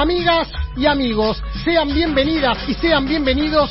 amigas y amigos. Sean bienvenidas y sean bienvenidos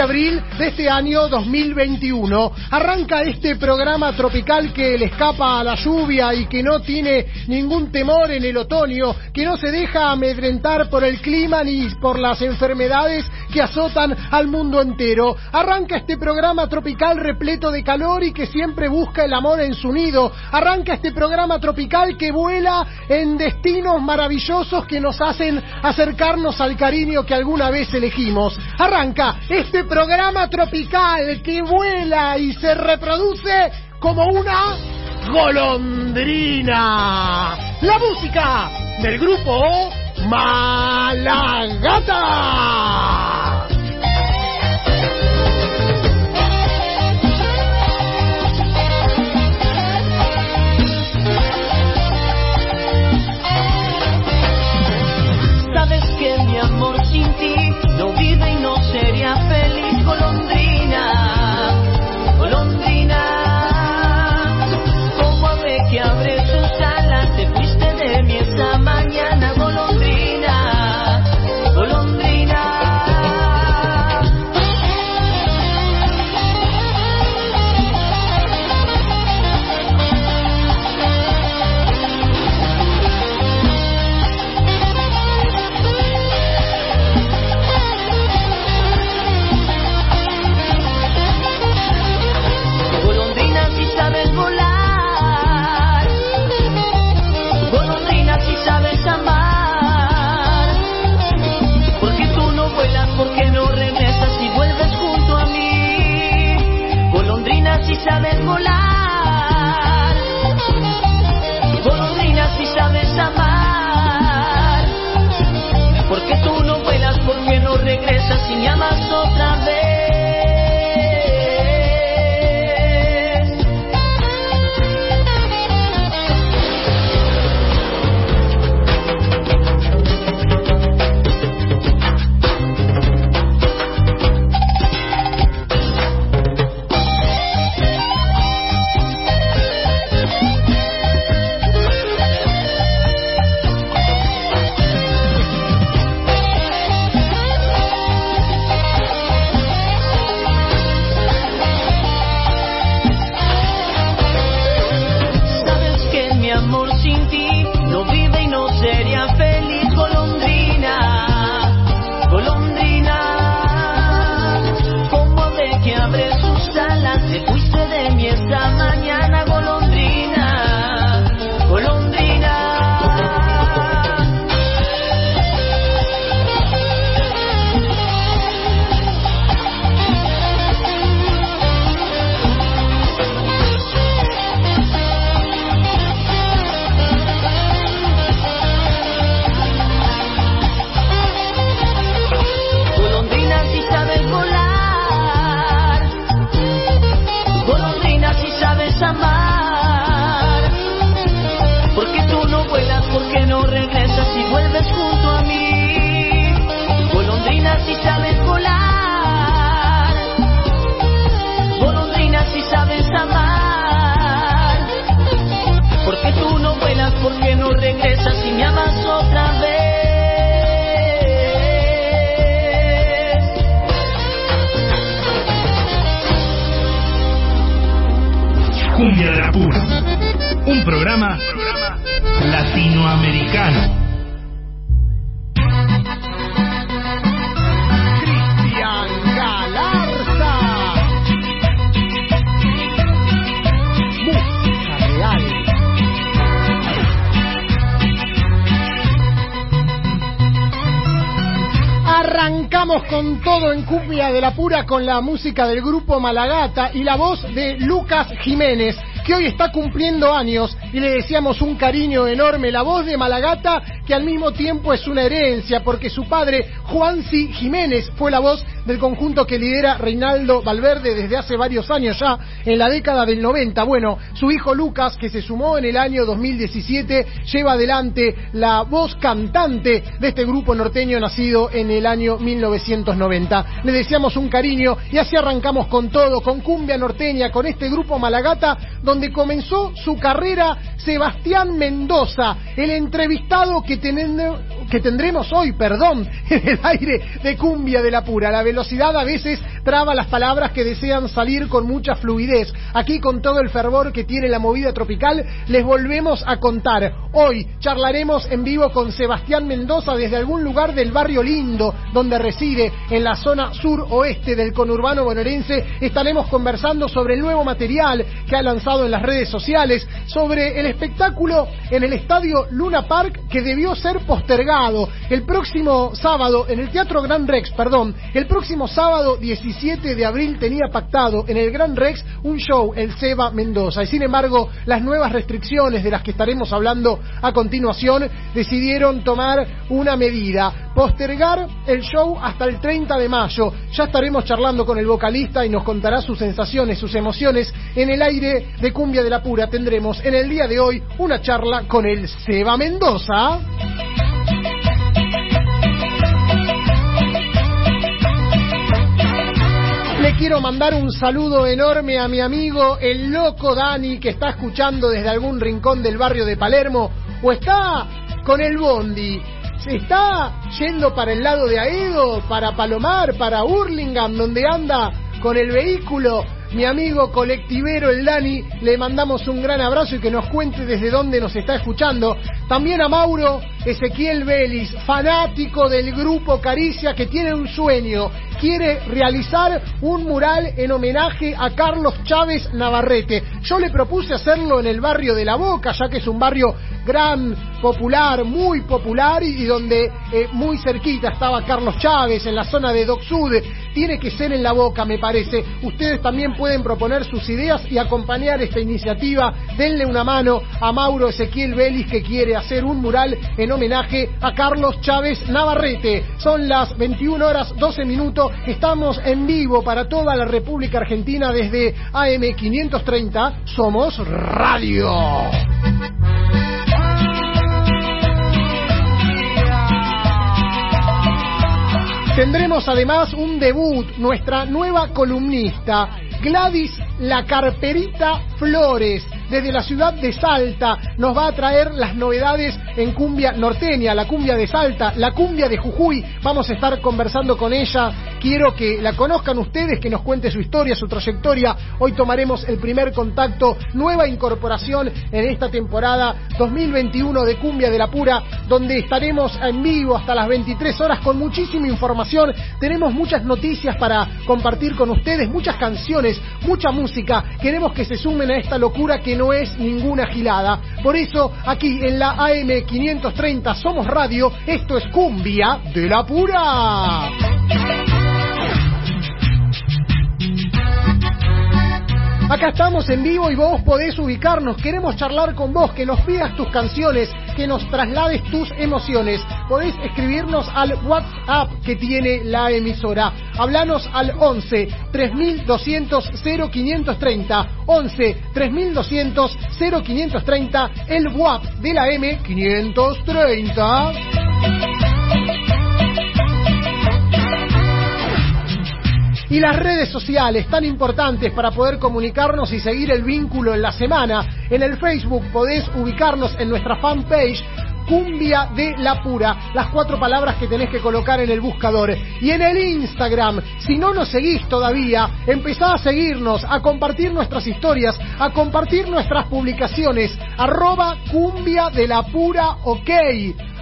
abril de este año 2021. Arranca este programa tropical que le escapa a la lluvia y que no tiene ningún temor en el otoño, que no se deja amedrentar por el clima ni por las enfermedades que azotan al mundo entero. Arranca este programa tropical repleto de calor y que siempre busca el amor en su nido. Arranca este programa tropical que vuela en destinos maravillosos que nos hacen acercarnos al cariño que alguna vez elegimos. Arranca este programa tropical que vuela y se reproduce como una golondrina. La música del grupo Malagata. Con la música del grupo Malagata y la voz de Lucas Jiménez que hoy está cumpliendo años y le deseamos un cariño enorme. La voz de Malagata, que al mismo tiempo es una herencia, porque su padre, Juanci Jiménez, fue la voz del conjunto que lidera Reinaldo Valverde desde hace varios años ya, en la década del 90. Bueno, su hijo Lucas, que se sumó en el año 2017, lleva adelante la voz cantante de este grupo norteño nacido en el año 1990. Le deseamos un cariño y así arrancamos con todo, con cumbia norteña, con este grupo Malagata, donde comenzó su carrera Sebastián Mendoza, el entrevistado que, que tendremos hoy, perdón, en el aire de cumbia de la pura. La velocidad a veces traba las palabras que desean salir con mucha fluidez. Aquí con todo el fervor que tiene la movida tropical, les volvemos a contar. Hoy charlaremos en vivo con Sebastián Mendoza desde algún lugar del barrio lindo, donde reside, en la zona sur-oeste del conurbano bonaerense. Estaremos conversando sobre el nuevo material que ha lanzado en las redes sociales, sobre el espectáculo en el estadio Luna Park que debió ser postergado el próximo sábado en el Teatro Gran Rex, perdón, el próximo sábado 17 de abril tenía pactado en el Gran Rex un show, el Seba Mendoza. Y sin embargo, las nuevas restricciones de las que estaremos hablando a continuación decidieron tomar una medida, postergar el show hasta el 30 de mayo. Ya estaremos charlando con el vocalista y nos contará sus sensaciones, sus emociones. En el aire de Cumbia de la Pura tendremos en el día de hoy una charla con el Seba Mendoza. Le quiero mandar un saludo enorme a mi amigo el loco Dani que está escuchando desde algún rincón del barrio de Palermo o está con el bondi. Se está yendo para el lado de Aedo, para Palomar, para Hurlingham, donde anda con el vehículo. Mi amigo colectivero el Dani, le mandamos un gran abrazo y que nos cuente desde dónde nos está escuchando. También a Mauro Ezequiel Vélez, fanático del grupo Caricia, que tiene un sueño, quiere realizar un mural en homenaje a Carlos Chávez Navarrete. Yo le propuse hacerlo en el barrio de La Boca, ya que es un barrio gran, popular, muy popular y donde eh, muy cerquita estaba Carlos Chávez, en la zona de Doc Sud. Tiene que ser en La Boca, me parece. Ustedes también pueden proponer sus ideas y acompañar esta iniciativa. Denle una mano a Mauro Ezequiel Vélez que quiere hacer un mural en homenaje a Carlos Chávez Navarrete. Son las 21 horas 12 minutos. Estamos en vivo para toda la República Argentina desde AM530. Somos Radio. Tendremos además un debut, nuestra nueva columnista, Gladys La Carperita Flores, desde la ciudad de Salta, nos va a traer las novedades en cumbia norteña, la cumbia de Salta, la cumbia de Jujuy. Vamos a estar conversando con ella. Quiero que la conozcan ustedes, que nos cuente su historia, su trayectoria. Hoy tomaremos el primer contacto, nueva incorporación en esta temporada 2021 de Cumbia de la Pura, donde estaremos en vivo hasta las 23 horas con muchísima información. Tenemos muchas noticias para compartir con ustedes, muchas canciones, mucha música. Queremos que se sumen a esta locura que no es ninguna gilada. Por eso, aquí en la AM530 Somos Radio, esto es Cumbia de la Pura. Acá estamos en vivo y vos podés ubicarnos. Queremos charlar con vos, que nos pidas tus canciones, que nos traslades tus emociones. Podés escribirnos al WhatsApp que tiene la emisora. Hablanos al 11 3200 0530. 11 3200 0530. El WhatsApp de la M530. Y las redes sociales tan importantes para poder comunicarnos y seguir el vínculo en la semana. En el Facebook podés ubicarnos en nuestra fanpage cumbia de la pura, las cuatro palabras que tenés que colocar en el buscador. Y en el Instagram, si no nos seguís todavía, empezá a seguirnos, a compartir nuestras historias, a compartir nuestras publicaciones, arroba cumbia de la pura ok,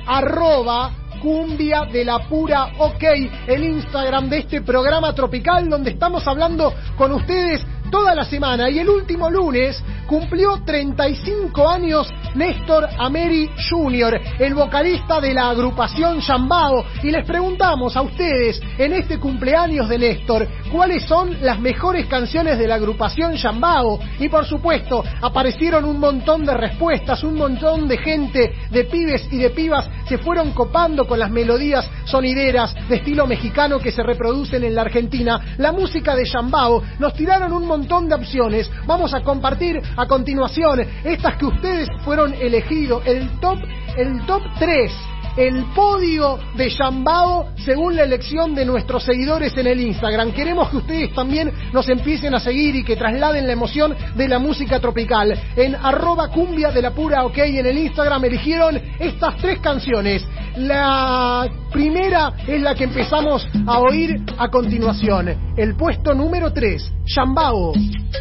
arroba cumbia de la pura ok, el Instagram de este programa tropical donde estamos hablando con ustedes toda la semana. Y el último lunes cumplió 35 años Néstor Ameri Jr., el vocalista de la agrupación Yambao, y les preguntamos a ustedes en este cumpleaños de Néstor cuáles son las mejores canciones de la agrupación Yambao y por supuesto aparecieron un montón de respuestas, un montón de gente, de pibes y de pibas se fueron copando con las melodías sonideras de estilo mexicano que se reproducen en la Argentina, la música de Yambao, nos tiraron un montón de opciones, vamos a compartir a continuación estas que ustedes fueron elegidos, el top, el top 3 el podio de Yambao según la elección de nuestros seguidores en el Instagram. Queremos que ustedes también nos empiecen a seguir y que trasladen la emoción de la música tropical. En arroba cumbia de la pura ok en el Instagram eligieron estas tres canciones. La primera es la que empezamos a oír a continuación. El puesto número 3, Yambao.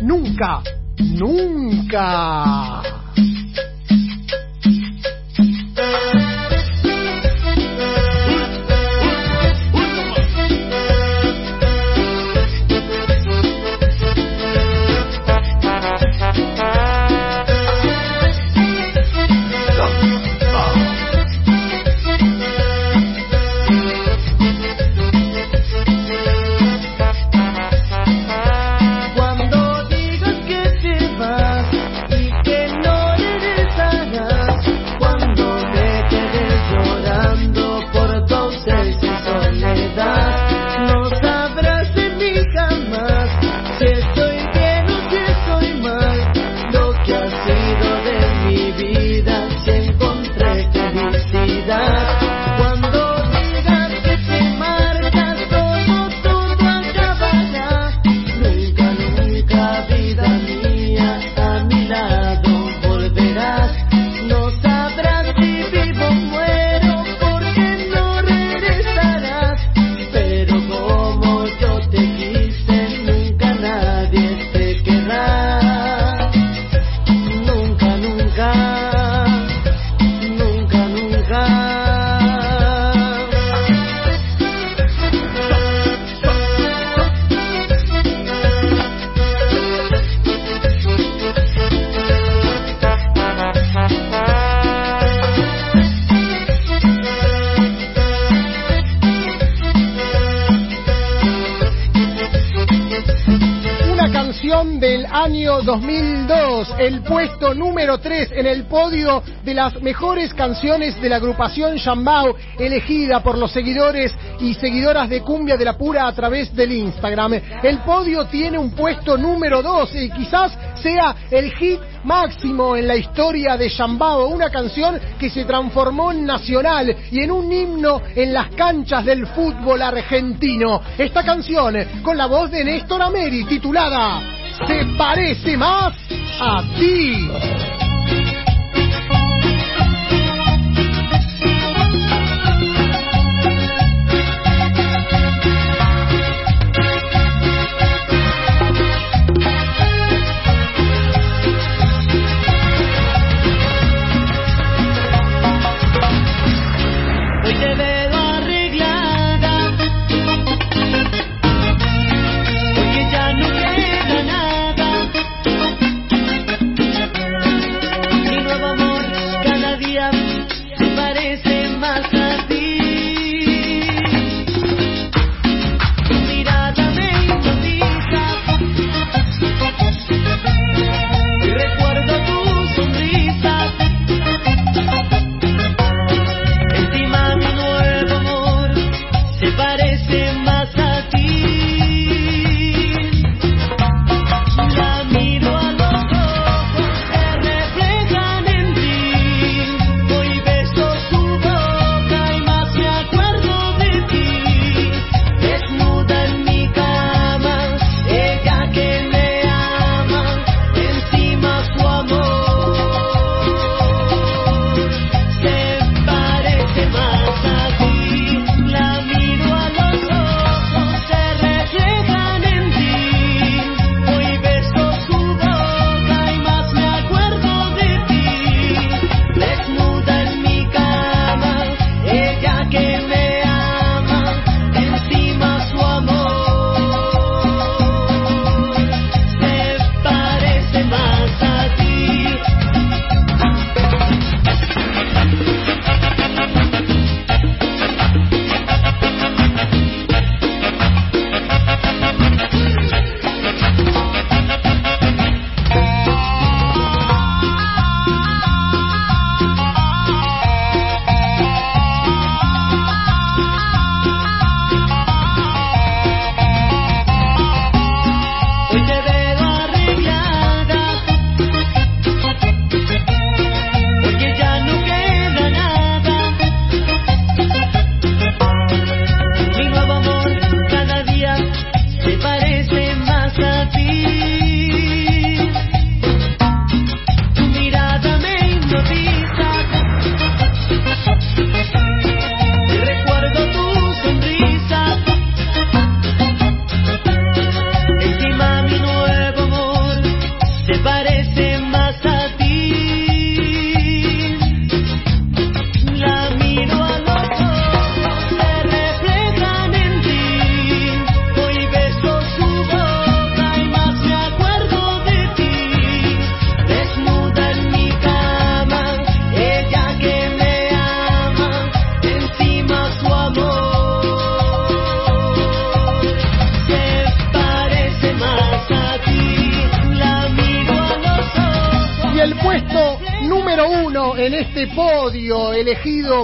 Nunca, nunca. Año 2002, el puesto número 3 en el podio de las mejores canciones de la agrupación Yambao, elegida por los seguidores y seguidoras de Cumbia de la Pura a través del Instagram. El podio tiene un puesto número 2 y quizás sea el hit máximo en la historia de Yambao, una canción que se transformó en nacional y en un himno en las canchas del fútbol argentino. Esta canción, con la voz de Néstor Ameri, titulada Se parece más a ti.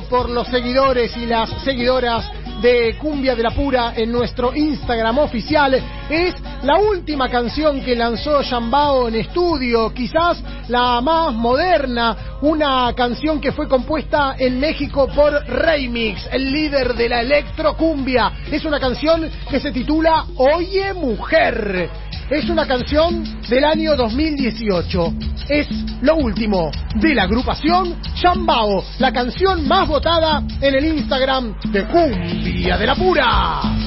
Por los seguidores y las seguidoras de Cumbia de la Pura en nuestro Instagram oficial es la última canción que lanzó Shambao en estudio, quizás la más moderna, una canción que fue compuesta en México por Remix, el líder de la electrocumbia. Es una canción que se titula Oye Mujer. Es una canción del año 2018. Es lo último de la agrupación Shambao, la canción más votada en el Instagram de Cumbia de la Pura.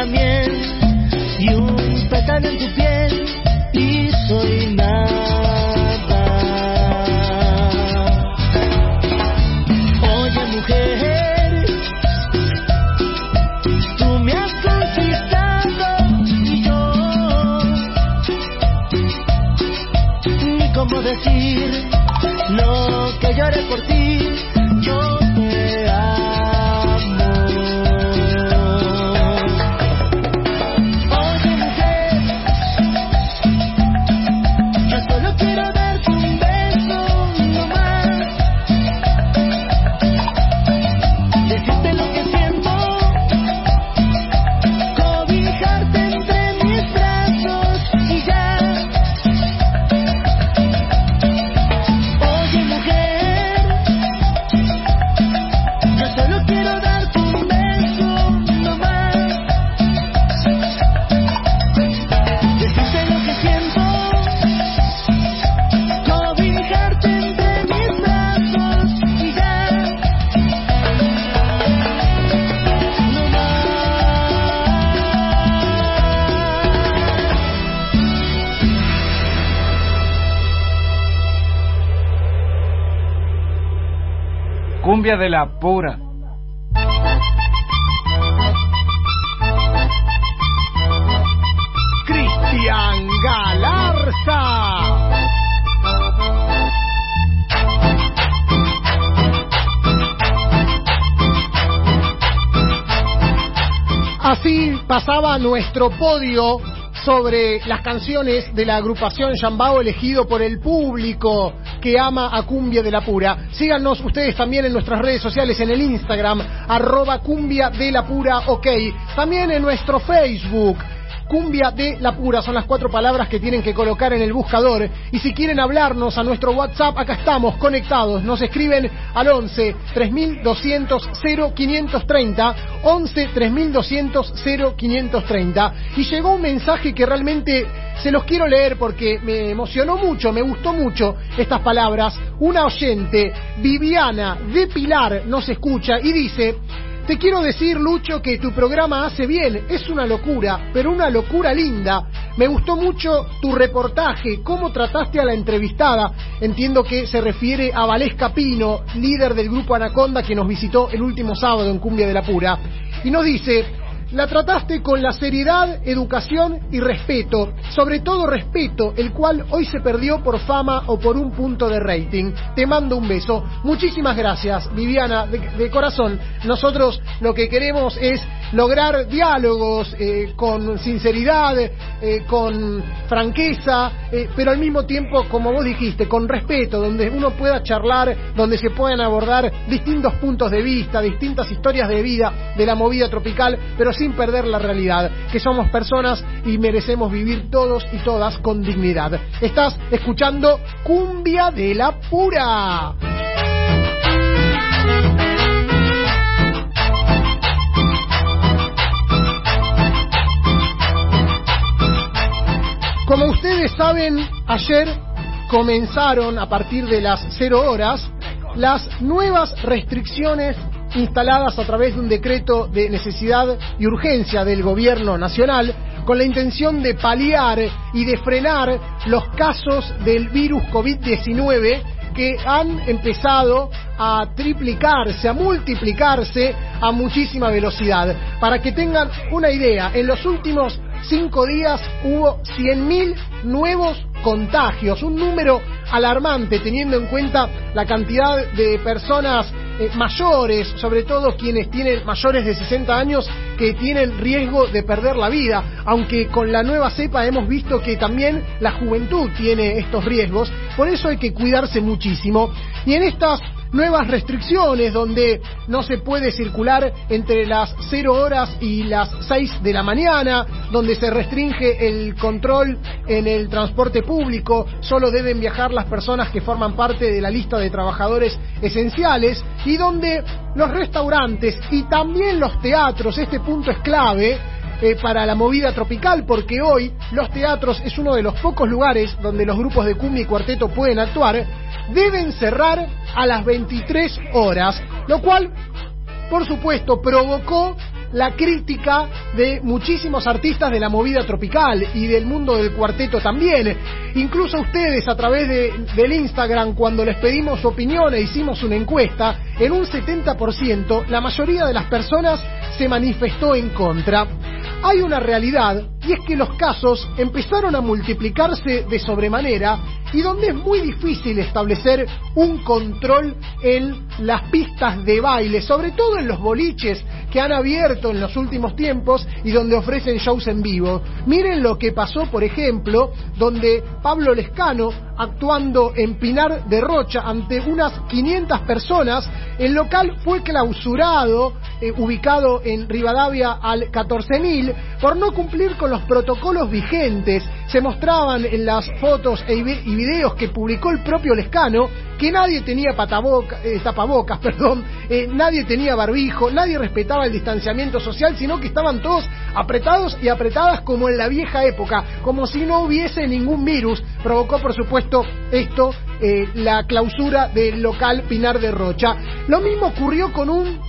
Y un pétalo en tu piel y soy nada. Oye mujer, tú me has conquistado y yo ni cómo decir lo que lloré por ti. Cumbia de la pura. Cristian Galarza. Así pasaba nuestro podio sobre las canciones de la agrupación Yambao elegido por el público. Que ama a Cumbia de la Pura. Síganos ustedes también en nuestras redes sociales, en el Instagram, arroba Cumbia de la Pura, ok. También en nuestro Facebook. Cumbia de la Pura son las cuatro palabras que tienen que colocar en el buscador. Y si quieren hablarnos a nuestro WhatsApp, acá estamos conectados. Nos escriben al 11 3200 0530. 11 3200 0530. Y llegó un mensaje que realmente se los quiero leer porque me emocionó mucho, me gustó mucho estas palabras. Una oyente, Viviana de Pilar, nos escucha y dice. Te quiero decir, Lucho, que tu programa hace bien. Es una locura, pero una locura linda. Me gustó mucho tu reportaje, cómo trataste a la entrevistada. Entiendo que se refiere a Valesca Pino, líder del grupo Anaconda, que nos visitó el último sábado en Cumbia de la Pura. Y nos dice, la trataste con la seriedad, educación y respeto, sobre todo respeto, el cual hoy se perdió por fama o por un punto de rating. Te mando un beso. Muchísimas gracias, Viviana, de, corazón. Nosotros lo que queremos es lograr diálogos eh, con sinceridad, eh, con franqueza, eh, pero al mismo tiempo, como vos dijiste, con respeto, donde uno pueda charlar, donde se puedan abordar distintos puntos de vista, distintas historias de vida de la movida tropical, pero sin perder la realidad, que somos personas y merecemos vivir todos y todas con dignidad. Estás escuchando Cumbia de la Pura. Como ustedes saben, ayer comenzaron a partir de las cero horas las nuevas restricciones instaladas a través de un decreto de necesidad y urgencia del gobierno nacional con la intención de paliar y de frenar los casos del virus COVID-19 que han empezado a triplicarse, a multiplicarse a muchísima velocidad. Para que tengan una idea, en los últimos cinco días hubo 100.000 nuevos contagios, un número alarmante teniendo en cuenta la cantidad de personas eh, mayores, sobre todo quienes tienen mayores de 60 años que tienen riesgo de perder la vida, aunque con la nueva cepa hemos visto que también la juventud tiene estos riesgos, por eso hay que cuidarse muchísimo. Y en estas nuevas restricciones donde no se puede circular entre las 0 horas y las 6 de la mañana, donde se restringe el control en el transporte público, solo deben viajar las personas que forman parte de la lista de trabajadores esenciales y donde los restaurantes y también los teatros, este punto es clave, eh, para la movida tropical, porque hoy los teatros es uno de los pocos lugares donde los grupos de cumbia y cuarteto pueden actuar, deben cerrar a las 23 horas, lo cual, por supuesto, provocó la crítica de muchísimos artistas de la movida tropical y del mundo del cuarteto también. Incluso ustedes a través de, del Instagram, cuando les pedimos opinión e hicimos una encuesta, en un 70% la mayoría de las personas se manifestó en contra. Hay una realidad y es que los casos empezaron a multiplicarse de sobremanera y donde es muy difícil establecer un control en las pistas de baile, sobre todo en los boliches que han abierto en los últimos tiempos y donde ofrecen shows en vivo. Miren lo que pasó, por ejemplo, donde Pablo Lescano, actuando en Pinar de Rocha ante unas 500 personas, el local fue clausurado, eh, ubicado en Rivadavia al 14.000, por no cumplir con los protocolos vigentes. Se mostraban en las fotos e y videos que publicó el propio Lescano que nadie tenía pataboca, eh, tapabocas, perdón, eh, nadie tenía barbijo, nadie respetaba el distanciamiento social, sino que estaban todos apretados y apretadas como en la vieja época, como si no hubiese ningún virus. Provocó, por supuesto, esto eh, la clausura del local Pinar de Rocha. Lo mismo ocurrió con un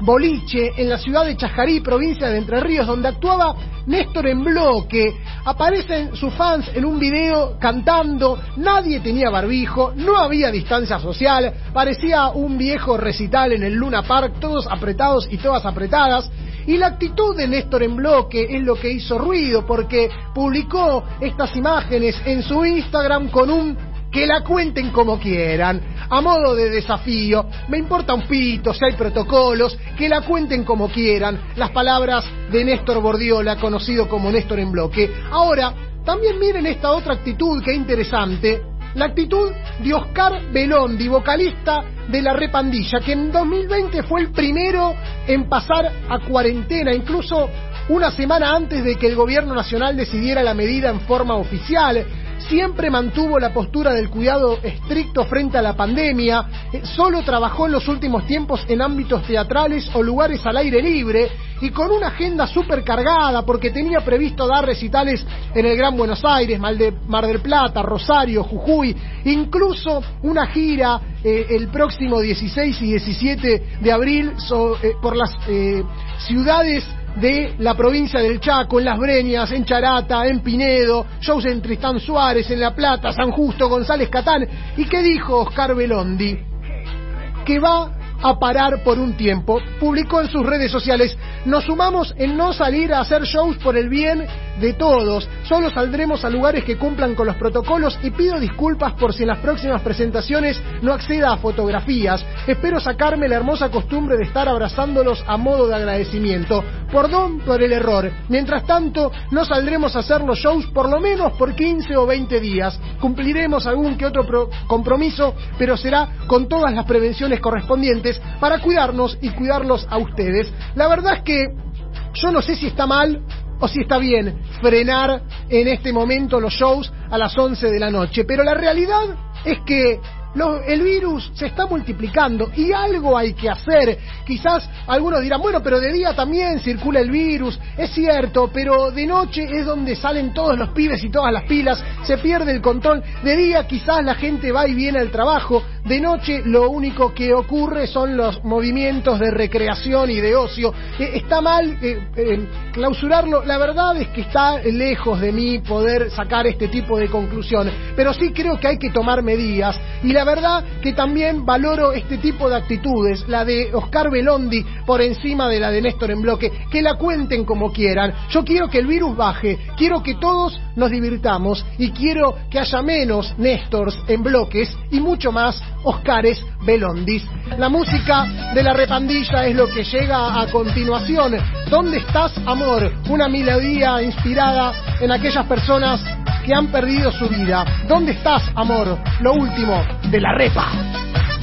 boliche en la ciudad de Chajarí, provincia de Entre Ríos, donde actuaba Néstor en bloque. Aparecen sus fans en un video cantando, nadie tenía barbijo, no había distancia social, parecía un viejo recital en el Luna Park, todos apretados y todas apretadas. Y la actitud de Néstor en bloque es lo que hizo ruido, porque publicó estas imágenes en su Instagram con un que la cuenten como quieran, a modo de desafío, me importa un pito si hay protocolos, que la cuenten como quieran, las palabras de Néstor Bordiola, conocido como Néstor en bloque. Ahora, también miren esta otra actitud que es interesante, la actitud de Oscar Belondi, vocalista de la Repandilla, que en 2020 fue el primero en pasar a cuarentena, incluso una semana antes de que el gobierno nacional decidiera la medida en forma oficial siempre mantuvo la postura del cuidado estricto frente a la pandemia, eh, solo trabajó en los últimos tiempos en ámbitos teatrales o lugares al aire libre y con una agenda súper cargada porque tenía previsto dar recitales en el Gran Buenos Aires, Mar del Plata, Rosario, Jujuy, incluso una gira eh, el próximo 16 y 17 de abril eh, por las ciudades de la provincia del Chaco, en Las Breñas, en Charata, en Pinedo, shows en Tristán Suárez, en La Plata, San Justo, González Catán. ¿Y qué dijo Oscar Belondi? Que va a parar por un tiempo. Publicó en sus redes sociales, nos sumamos en no salir a hacer shows por el bien de todos. Solo saldremos a lugares que cumplan con los protocolos y pido disculpas por si en las próximas presentaciones no acceda a fotografías. Espero sacarme la hermosa costumbre de estar abrazándolos a modo de agradecimiento. Perdón por el error. Mientras tanto, no saldremos a hacer los shows por lo menos por 15 o 20 días. Cumpliremos algún que otro compromiso, pero será con todas las prevenciones correspondientes para cuidarnos y cuidarlos a ustedes. La verdad es que yo no sé si está mal o si está bien frenar en este momento los shows a las 11 de la noche, pero la realidad es que el virus se está multiplicando y algo hay que hacer. Quizás algunos dirán, bueno, pero de día también circula el virus. Es cierto, pero de noche es donde salen todos los pibes y todas las pilas, se pierde el control. De día quizás la gente va y viene al trabajo. De noche lo único que ocurre son los movimientos de recreación y de ocio. Eh, está mal eh, eh, clausurarlo. La verdad es que está lejos de mí poder sacar este tipo de conclusión. Pero sí creo que hay que tomar medidas. Y la verdad que también valoro este tipo de actitudes, la de Oscar Belondi por encima de la de Néstor en bloque, que la cuenten como quieran. Yo quiero que el virus baje, quiero que todos nos divirtamos y quiero que haya menos Néstors en bloques y mucho más Oscares Belondis. La música de la repandilla es lo que llega a continuación. ¿Dónde estás, amor? Una melodía inspirada en aquellas personas que han perdido su vida. ¿Dónde estás, amor? Lo último de la repa.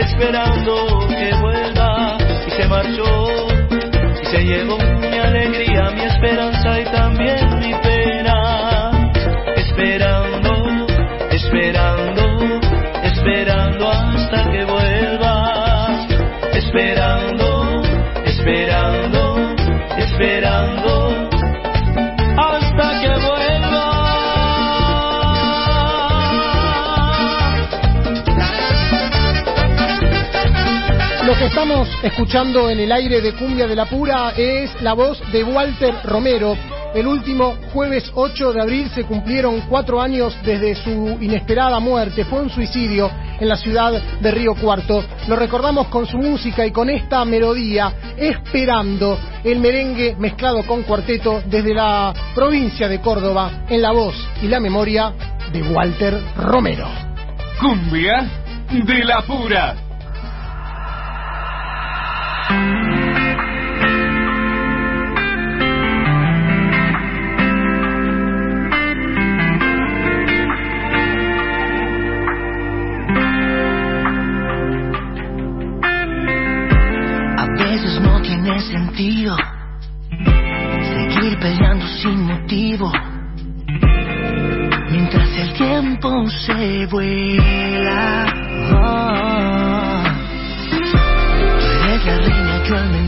Esperando que vuelva y se marchó. Y se llevó mi alegría, mi esperanza Lo que estamos escuchando en el aire de Cumbia de la Pura es la voz de Walter Romero. El último jueves 8 de abril se cumplieron cuatro años desde su inesperada muerte. Fue un suicidio en la ciudad de Río Cuarto. Lo recordamos con su música y con esta melodía, esperando el merengue mezclado con cuarteto desde la provincia de Córdoba, en la voz y la memoria de Walter Romero. Cumbia de la pura.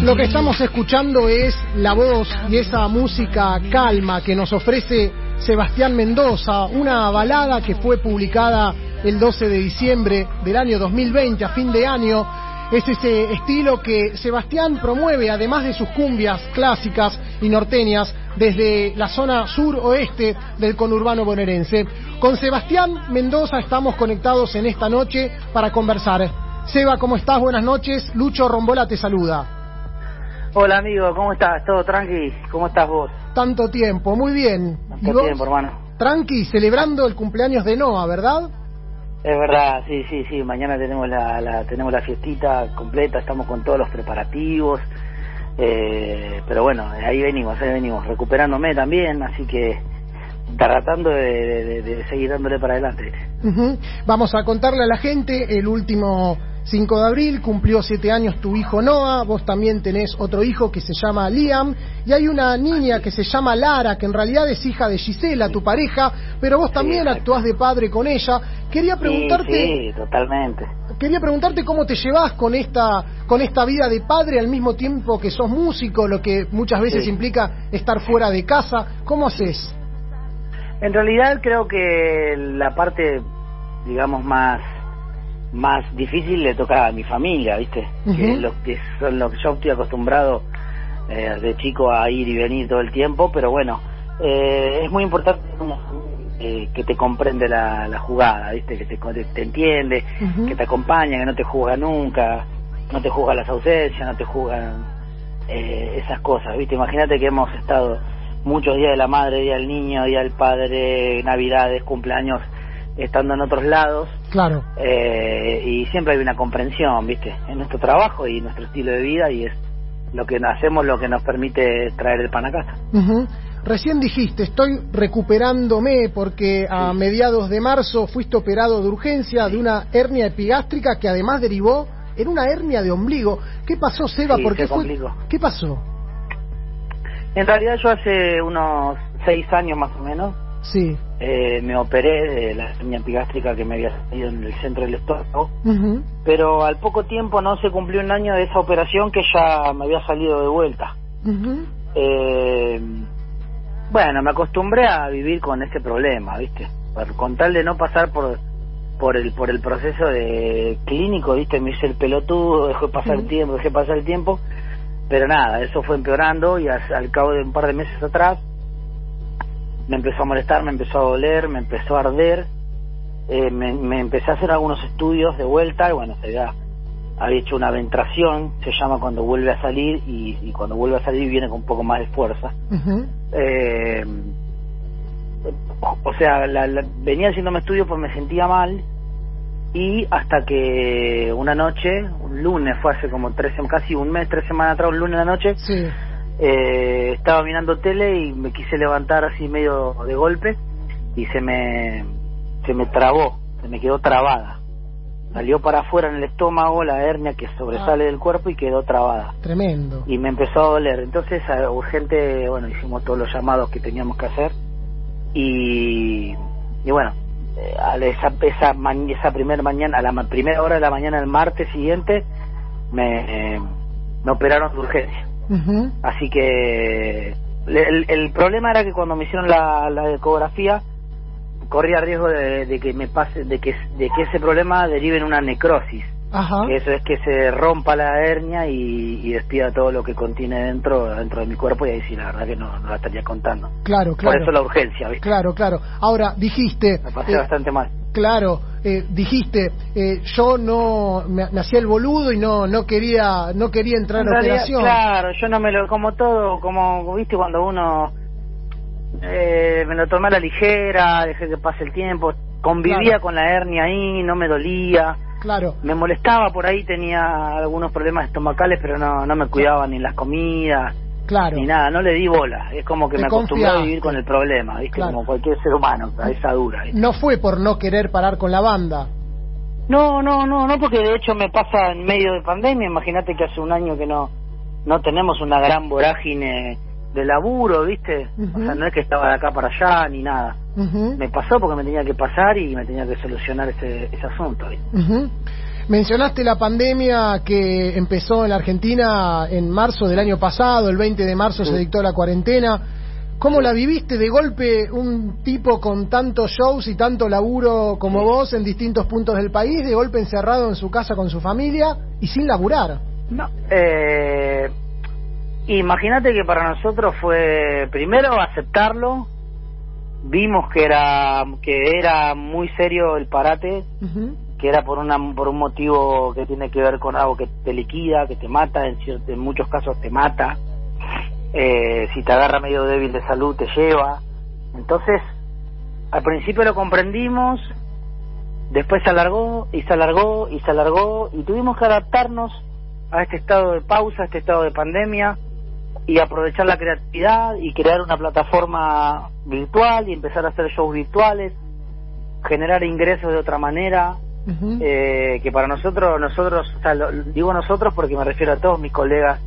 Lo que estamos escuchando es la voz y esa música calma que nos ofrece Sebastián Mendoza, una balada que fue publicada el 12 de diciembre del año 2020, a fin de año. Es ese estilo que Sebastián promueve, además de sus cumbias clásicas y norteñas, desde la zona sur-oeste del conurbano bonaerense. Con Sebastián Mendoza estamos conectados en esta noche para conversar. Seba, ¿cómo estás? Buenas noches. Lucho Rombola te saluda. Hola amigo, ¿cómo estás? ¿Todo tranqui? ¿Cómo estás vos? Tanto tiempo, muy bien. ¿Y Tanto vos? tiempo, hermano. Tranqui, celebrando el cumpleaños de Noah, ¿verdad? Es verdad, sí, sí, sí. Mañana tenemos la, la tenemos la fiestita completa, estamos con todos los preparativos. Eh, pero bueno, ahí venimos, ahí venimos, recuperándome también, así que tratando de, de- de seguir dándole para adelante. Vamos a contarle a la gente, el último 5 de abril cumplió 7 años tu hijo Noah, vos también tenés otro hijo que se llama Liam, y hay una niña que se llama Lara, que en realidad es hija de Gisela, tu pareja, pero vos también actuás de padre con ella. Quería preguntarte... Sí, sí, totalmente. Quería preguntarte cómo te llevas con esta con esta vida de padre al mismo tiempo que sos músico, lo que muchas veces Sí. implica estar fuera de casa. ¿Cómo haces? En realidad creo que la parte, digamos, más más difícil le toca a mi familia, ¿viste? Que es lo que son lo que yo estoy acostumbrado eh, de chico a ir y venir todo el tiempo, pero bueno, eh, es muy importante una eh, que te comprende la, la jugada, ¿viste? Que te, te entiende, que te acompaña, que no te juzga nunca, no te juzga las ausencias, no te juzgan eh, esas cosas, ¿viste? Imagínate que hemos estado muchos días de la madre, día del niño, día del padre, navidades, cumpleaños, estando en otros lados, Claro. eh, y siempre hay una comprensión, ¿viste? En nuestro trabajo y nuestro estilo de vida, y es lo que hacemos lo que nos permite traer el pan a casa. Ujú. Recién dijiste, estoy recuperándome porque a mediados de marzo fuiste operado de urgencia de una hernia epigástrica que además derivó en una hernia de ombligo. ¿Qué pasó, Seba? Sí, ¿Por qué se fue? ¿Qué pasó? En realidad yo hace unos seis años más o menos Sí. eh, me operé de la hernia epigástrica que me había salido en el centro del estómago, pero al poco tiempo no se cumplió un año de esa operación que ya me había salido de vuelta. Eh, bueno, me acostumbré a vivir con ese problema, ¿viste? Con tal de no pasar por por el por el proceso de clínico, ¿viste? Me hice el pelotudo, dejé pasar el tiempo, dejé pasar el tiempo, pero nada, eso fue empeorando y al cabo de un par de meses atrás me empezó a molestar, me empezó a doler, me empezó a arder, eh, me, me empecé a hacer algunos estudios de vuelta y bueno, se había, había hecho una ventración, se llama cuando vuelve a salir y, y cuando vuelve a salir viene con un poco más de fuerza. Eh, o sea, la- la- venía haciéndome estudios porque me sentía mal y hasta que una noche, un lunes, fue hace como tres, casi un mes, tres semanas atrás, un lunes a la noche, Sí. eh, estaba mirando tele y me quise levantar así medio de golpe y se me se me trabó, se me quedó trabada. Salió para afuera en el estómago la hernia que sobresale del cuerpo y quedó trabada. Tremendo. Y me empezó a doler. Entonces, a- urgente, bueno, hicimos todos los llamados que teníamos que hacer. Y, y bueno, eh, a esa, esa, esa primera mañana, a la ma- primera hora de la mañana del martes siguiente, me, eh, me operaron de urgencia. Así que el, el problema era que cuando me hicieron la, la ecografía corría riesgo de, de que me pase, de que de que ese problema derive en una necrosis. Ajá. Que eso es que se rompa la hernia y, y despida todo lo que contiene dentro dentro de mi cuerpo y ahí sí la verdad que no, no la estaría contando. Claro, claro. Por eso la urgencia, ¿viste? Claro, claro. Ahora, dijiste... Me pasé eh, bastante mal. Claro, eh, dijiste, eh, yo no me, me hacía el boludo y no no quería no quería entrar En en realidad, operación. Claro, yo no me lo, como todo, como, viste, cuando uno eh, me lo tomé a la ligera, dejé que pase el tiempo, convivía Claro. con la hernia ahí, no me dolía, Claro, me molestaba por ahí, tenía algunos problemas estomacales, pero no, no me cuidaba ni las comidas, claro. ni nada, no le di bola, es como que Te me acostumbré a vivir con el problema, viste, Claro. como cualquier ser humano, a esa dura. ¿viste? No fue por no querer parar con la banda. No, no, no, no, porque de hecho me pasa en medio de pandemia. Imagínate que hace un año que no no tenemos una gran vorágine de laburo, ¿viste? O sea, no es que estaba de acá para allá ni nada. Me pasó porque me tenía que pasar y me tenía que solucionar ese, ese asunto. Mencionaste la pandemia que empezó en la Argentina en marzo del año pasado, el 20 de marzo se dictó la cuarentena. ¿Cómo la viviste de golpe un tipo con tantos shows y tanto laburo como vos en distintos puntos del país, de golpe encerrado en su casa con su familia y sin laburar? No. Eh, imagínate que para nosotros fue primero aceptarlo. Vimos que era que era muy serio el parate que era por una por un motivo que tiene que ver con algo que te liquida, que te mata, en, cier- en muchos casos te mata. Eh, si te agarra medio débil de salud te lleva. Entonces, al principio lo comprendimos, después se alargó y se alargó y se alargó y tuvimos que adaptarnos a este estado de pausa, a este estado de pandemia y aprovechar la creatividad y crear una plataforma virtual y empezar a hacer shows virtuales, generar ingresos de otra manera, eh, que para nosotros, nosotros, o sea, lo- digo nosotros porque me refiero a todos mis colegas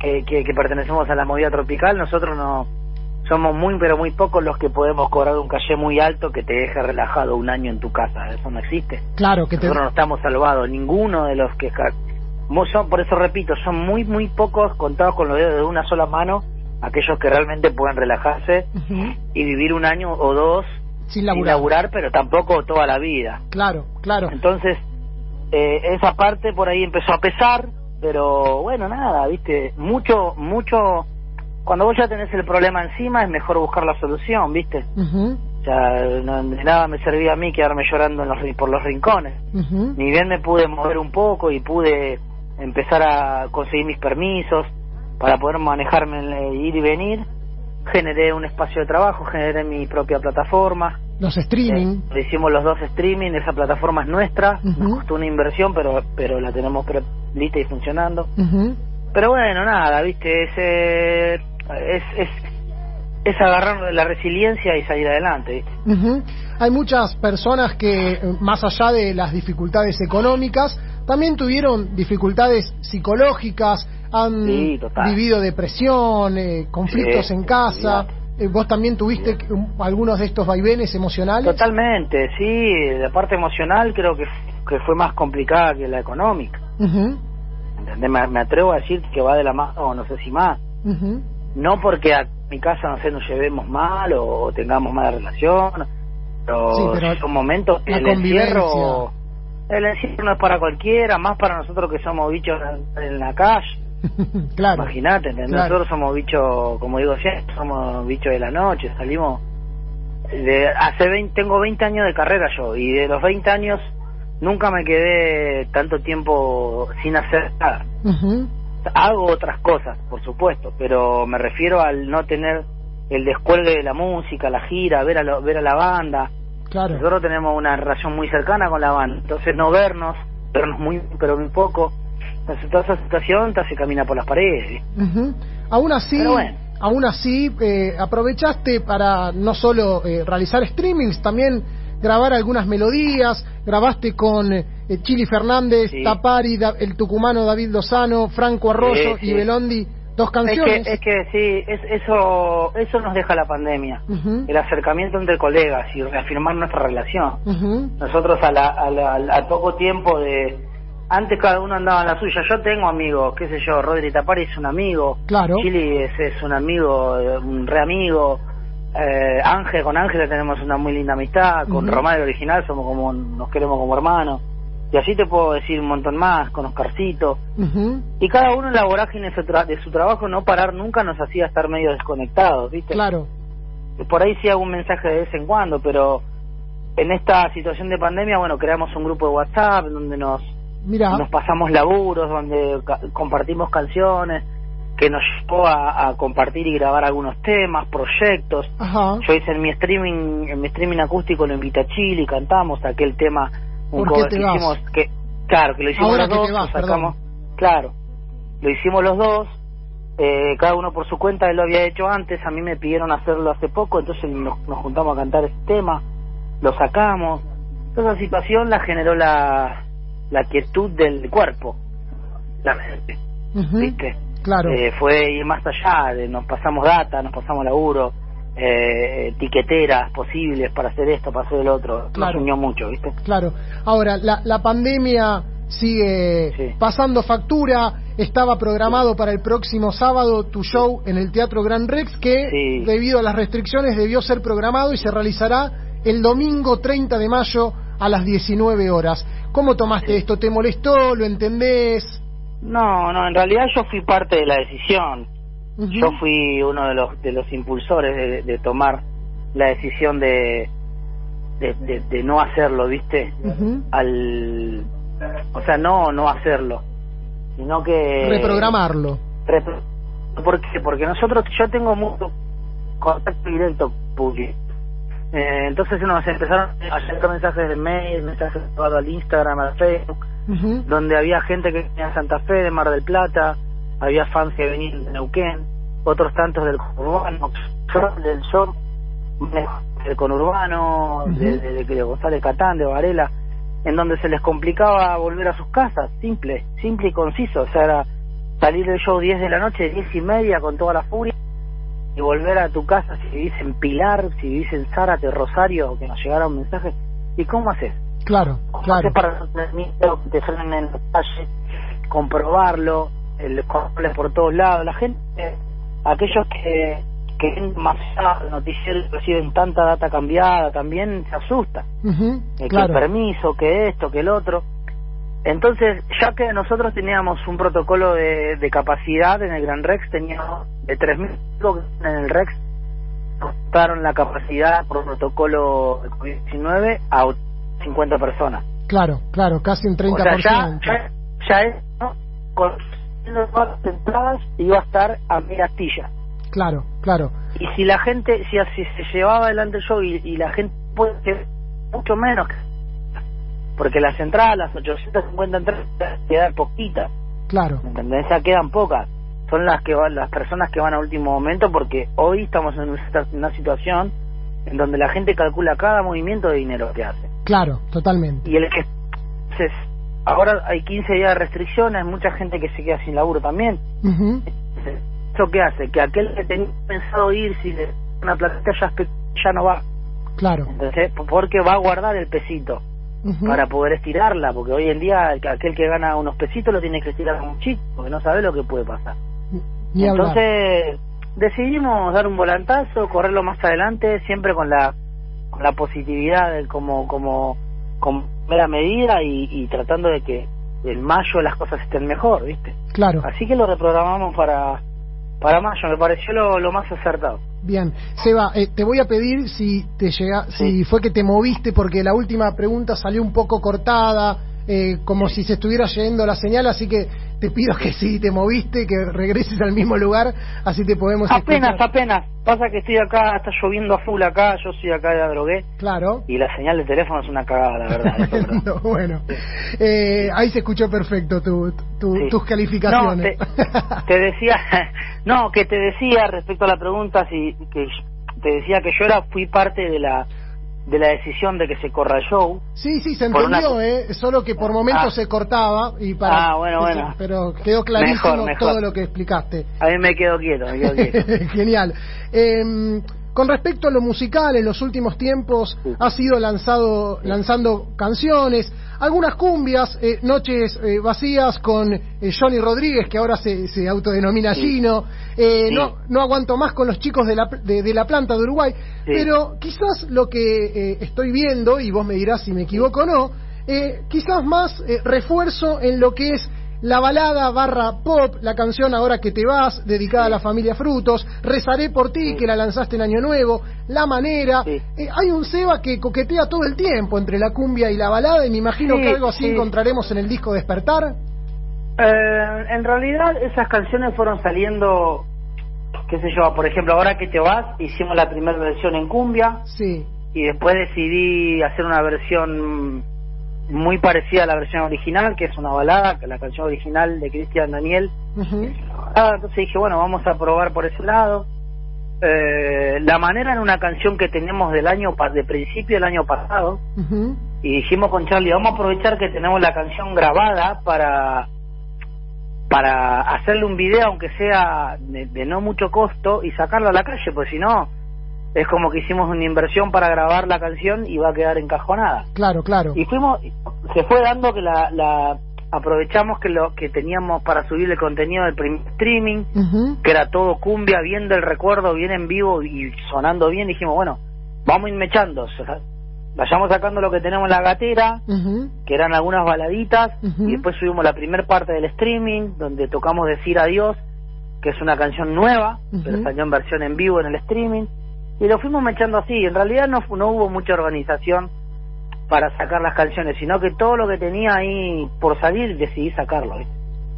que, que, que pertenecemos a la movida tropical, nosotros no somos muy pero muy pocos los que podemos cobrar un caché muy alto que te deje relajado un año en tu casa, eso no existe. Claro, que te... Nosotros no estamos salvados, ninguno de los que... son- por eso repito, son muy muy pocos contados con los dedos de una sola mano aquellos que realmente pueden relajarse y vivir un año o dos Sin sin laburar. pero tampoco toda la vida. Claro, claro. Entonces, eh, esa parte por ahí empezó a pesar, pero bueno, nada, viste, mucho, mucho, cuando vos ya tenés el problema encima es mejor buscar la solución, viste. Ujú, O sea, no- de nada me servía a mí quedarme llorando en los, por los rincones. Ni bien me pude mover un poco y pude empezar a conseguir mis permisos para poder manejarme, en el ir y venir, generé un espacio de trabajo, generé mi propia plataforma. Los streaming. Eh, hicimos los dos streaming, esa plataforma es nuestra, nos costó una inversión, pero pero la tenemos pre- lista y funcionando. Ujú. Pero bueno, nada, viste, es, eh, es, es, es agarrar la resiliencia y salir adelante. Hay muchas personas que, eh, más allá de las dificultades económicas, también tuvieron dificultades psicológicas, han Sí, vivido depresión, eh, conflictos Sí, en casa. Eh, ¿Vos también tuviste algunos de estos vaivenes emocionales? Totalmente, sí, la parte emocional creo que, que fue más complicada que la económica. ¿entendés? Me, me atrevo a decir que va de la mano, no sé si más. No porque a mi casa, no sé, nos llevemos mal o, tengamos mala relación, pero, Sí, pero que la el encierro. El encierro no es para cualquiera, más para nosotros que somos bichos en, la calle. claro. Imagínate, nosotros somos bichos, como digo siempre, somos bichos de la noche, salimos... De, hace 20, tengo 20 años de carrera yo, y de los 20 años nunca me quedé tanto tiempo sin hacer nada. Hago otras cosas, por supuesto, pero me refiero al no tener el descuelgue de la música, la gira, ver a, lo- ver a la banda. Claro. Nosotros tenemos una relación muy cercana con la banda, entonces no vernos, vernos muy, pero muy poco. Entonces toda esa situación te hace caminar por las paredes. ¿viste? Ujú. Aún así, bueno. aún así eh, aprovechaste para no solo eh, realizar streamings, también grabar algunas melodías, grabaste con eh, Chili Fernández, Sí. Tapari, Da- el tucumano David Lozano, Franco Arroyo Sí, y. Belondi, dos Es canciones. que, es que sí, es, eso, eso nos deja la pandemia. El acercamiento entre colegas y reafirmar nuestra relación. Nosotros a, la, a, la- al poco tiempo de... Antes cada uno andaba en la suya. Yo tengo amigos, qué sé yo, Rodri Tapari es un amigo. Claro. Chili es, es un amigo, eh, un re amigo. Eh, Ángel, con Ángel tenemos una muy linda amistad. Con Ujú. Román el original somos como, nos queremos como hermanos. Y así te puedo decir un montón más, con Oscarcito. ujú. Y cada uno en la vorágine de su, tra- de su trabajo, no parar nunca nos hacía estar medio desconectados, ¿viste? Claro. Por ahí sí hago un mensaje de vez en cuando, pero en esta situación de pandemia, bueno, creamos un grupo de WhatsApp donde nos, nos pasamos laburos, donde ca- compartimos canciones, que nos llevó a, a compartir y grabar algunos temas, proyectos. ajá. Yo hice en mi streaming, en mi streaming acústico lo invité a Chile, cantamos aquel tema, un ¿Por qué cover te que vas? hicimos, que, claro, que lo hicimos Ahora los dos, vas, lo sacamos, claro, lo hicimos los dos, eh, cada uno por su cuenta, él lo había hecho antes, a mí me pidieron hacerlo hace poco, entonces nos, nos juntamos a cantar ese tema, lo sacamos, toda esa situación la generó la, la quietud del cuerpo, la mente, Ujú, ¿viste? Claro. Eh, fue ir más allá, de, nos pasamos data, nos pasamos laburo, eh, etiqueteras posibles para hacer esto, para hacer el otro. Claro. Nos unió mucho, ¿viste? Claro. Ahora, la, la pandemia sigue Sí. pasando factura. Estaba programado para el próximo sábado tu show en el Teatro Gran Rex, que Sí. debido a las restricciones debió ser programado y se realizará el domingo 30 de mayo a las 19 horas. ¿Cómo tomaste esto? ¿Te molestó? ¿Lo entendés? No, no, en realidad yo fui parte de la decisión. Yo fui uno de los de los impulsores de, de tomar la decisión de, de, de, de no hacerlo, ¿viste? Al, o sea, no no hacerlo, sino que Reprogramarlo. Repro- ¿Por qué? Porque nosotros, yo tengo mucho contacto directo público. Eh, entonces nos empezaron a llegar mensajes de mail, mensajes al Instagram, al Facebook, Ujú. donde había gente que venía de Santa Fe, de Mar del Plata, había fans que venían de Neuquén, otros tantos del conurbano, del show, del conurbano, de, de, de González Catán, de Varela, en donde se les complicaba volver a sus casas, simple, simple y conciso, o sea, era salir del show 10 de la noche, 10 y media con toda la furia, y volver a tu casa si vivís en Pilar, si vivís en Zárate, Rosario, que nos llegara un mensaje, ¿y cómo haces? Claro, ¿Cómo claro. haces para no tener miedo que te frenen en la calle, comprobarlo, el controles por todos lados? La gente, aquellos que, que ven demasiado noticiero reciben tanta data cambiada, también se asusta. Eh, que el permiso, que esto, que el otro. Entonces, ya que nosotros teníamos un protocolo de, de capacidad en el Gran Rex, teníamos de 3.000 en el Rex, ajustaron la capacidad por protocolo de COVID-19 a 50 personas. Claro, claro, casi un 30%. O sea, ya, ya, ya es, ¿no? con todas las entradas iba a estar a astilla. Claro, claro. Y si la gente, si así se llevaba adelante el show y, y la gente puede ser mucho menos, que- porque las entradas, las 850 entradas, quedan poquitas, Claro. ¿me ¿entendés? Ya quedan pocas. son las que van, las personas que van a último momento porque hoy estamos en una, situación en donde la gente calcula cada movimiento de dinero que hace. Claro, totalmente. Y el que entonces, ahora hay 15 días de restricciones, mucha gente que se queda sin laburo también. ¿Eso qué hace? Que aquel que tenía pensado ir si le una platita ya, ya no va. Claro. Entonces, porque va a guardar el pesito para poder estirarla, porque hoy en día el que- aquel que gana unos pesitos lo tiene que estirar un chico, porque no sabe lo que puede pasar. Entonces, decidimos dar un volantazo, correrlo más adelante, siempre con la con la positividad como como como primera medida y, y tratando de que en mayo las cosas estén mejor, ¿viste? Claro. Así que lo reprogramamos para para mayo, me pareció lo, lo más acertado. Bien, Seba, eh, te voy a pedir si te llega, si fue que te moviste porque la última pregunta salió un poco cortada, eh, como si se estuviera yendo la señal, así que te pido que si te moviste, que regreses al mismo lugar, así te podemos Apenas, escuchar. apenas. Pasa que estoy acá, está lloviendo a full acá, yo soy acá de Adrogué Claro. y la señal de teléfono es una cagada, la verdad. eso. No, bueno, eh, ahí se escuchó perfecto tu, tu- Sí. tus calificaciones. No, te, te decía, no, que te decía respecto a la pregunta, si que te decía que yo era fui parte de la de la decisión de que se corra el show. Sí, sí, se una- entendió, ¿eh? Solo que por momentos Ah. se cortaba y para... Ah, bueno, bueno. Pero quedó clarísimo Mejor, mejor. todo lo que explicaste. A mí me quedo quieto, me quedo quieto. Genial. Eh, con respecto a lo musical, en los últimos tiempos Sí. has ido lanzado, lanzando canciones, algunas cumbias, eh, noches eh, vacías con eh, Johnny Rodríguez, que ahora se, se autodenomina. Gino. Eh, no, no aguanto más con los chicos de la, de, de la planta de Uruguay. Pero quizás lo que eh, estoy viendo, y vos me dirás si me equivoco o no, eh, quizás más refuerzo en lo que es la balada barra pop, la canción Ahora que te vas, dedicada a la familia Frutos, Rezaré por ti, Sí. que la lanzaste en Año Nuevo, La Manera. Sí. Eh, hay un Seba que coquetea todo el tiempo entre la cumbia y la balada, y me imagino que algo así sí. encontraremos en el disco Despertar. Eh, en realidad esas canciones fueron saliendo, qué sé yo, por ejemplo, ahora que te vas, hicimos la primera versión en cumbia Sí. y después decidí hacer una versión muy parecida a la versión original, que es una balada, que la canción original de Cristian Daniel. Ujú. Ah, entonces dije, bueno, vamos a probar por ese lado. Eh, la manera en una canción que tenemos del año de principio del año pasado y dijimos con Charlie vamos a aprovechar que tenemos la canción grabada para para hacerle un video aunque sea de, de no mucho costo y sacarlo a la calle pues si no es como que hicimos una inversión para grabar la canción y va a quedar encajonada. Claro, claro. y fuimos se fue dando que la, la aprovechamos que lo que teníamos para subir el contenido del primer streaming que era todo cumbia, bien del recuerdo, bien en vivo y sonando bien, dijimos, bueno, vamos a ir mechando, o sea, vayamos sacando lo que tenemos en la gatera, que eran algunas baladitas, y después subimos la primer parte del streaming, donde tocamos Decir Adiós, que es una canción nueva, pero salió en versión en vivo en el streaming, y lo fuimos mechando así, en realidad no, no hubo mucha organización para sacar las canciones, sino que todo lo que tenía ahí por salir decidí sacarlo.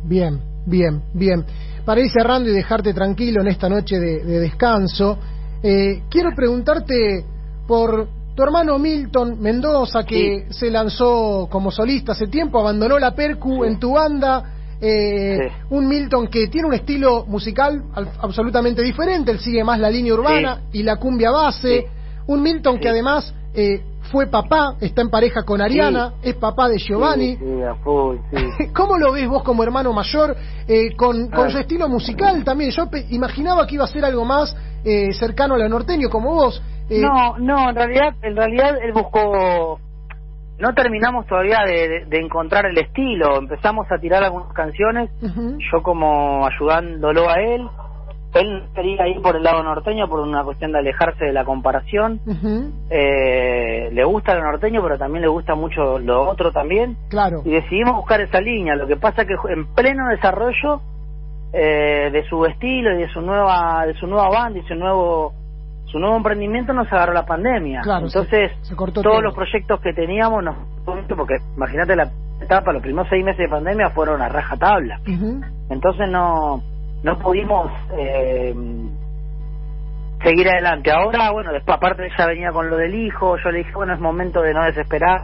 Bien, bien, bien. Para ir cerrando y dejarte tranquilo en esta noche de, de descanso, eh, quiero preguntarte por tu hermano Milton Mendoza, que se lanzó como solista hace tiempo, abandonó la Percu Sí. en tu banda. Eh, Sí. Un Milton que tiene un estilo musical al- absolutamente diferente, él sigue más la línea urbana y la cumbia base. Sí. Un Milton que además eh, fue papá, está en pareja con Ariana, es papá de Giovanni. Sí, sí, a full, sí. ¿Cómo lo ves vos como hermano mayor eh, con, con su estilo musical también? Yo pe- imaginaba que iba a ser algo más eh, cercano a lo norteño como vos. Eh, No, no, en realidad, en realidad él buscó. No terminamos todavía de, de- encontrar el estilo. Empezamos a tirar algunas canciones, yo como ayudándolo a él. Él quería ir por el lado norteño por una cuestión de alejarse de la comparación. Eh, le gusta lo norteño, pero también le gusta mucho lo otro también. claro, Y decidimos buscar esa línea. Lo que pasa que en pleno desarrollo eh, de su estilo y de su nueva de su nueva banda y su nuevo su nuevo emprendimiento nos agarró la pandemia. Claro, Entonces, se cortó todos todo. los proyectos que teníamos nos porque imagínate la etapa, los primeros seis meses de pandemia fueron a raja tabla. Entonces no no pudimos eh, seguir adelante. Ahora, bueno, después aparte ella venía con lo del hijo, yo le dije, bueno, es momento de no desesperar.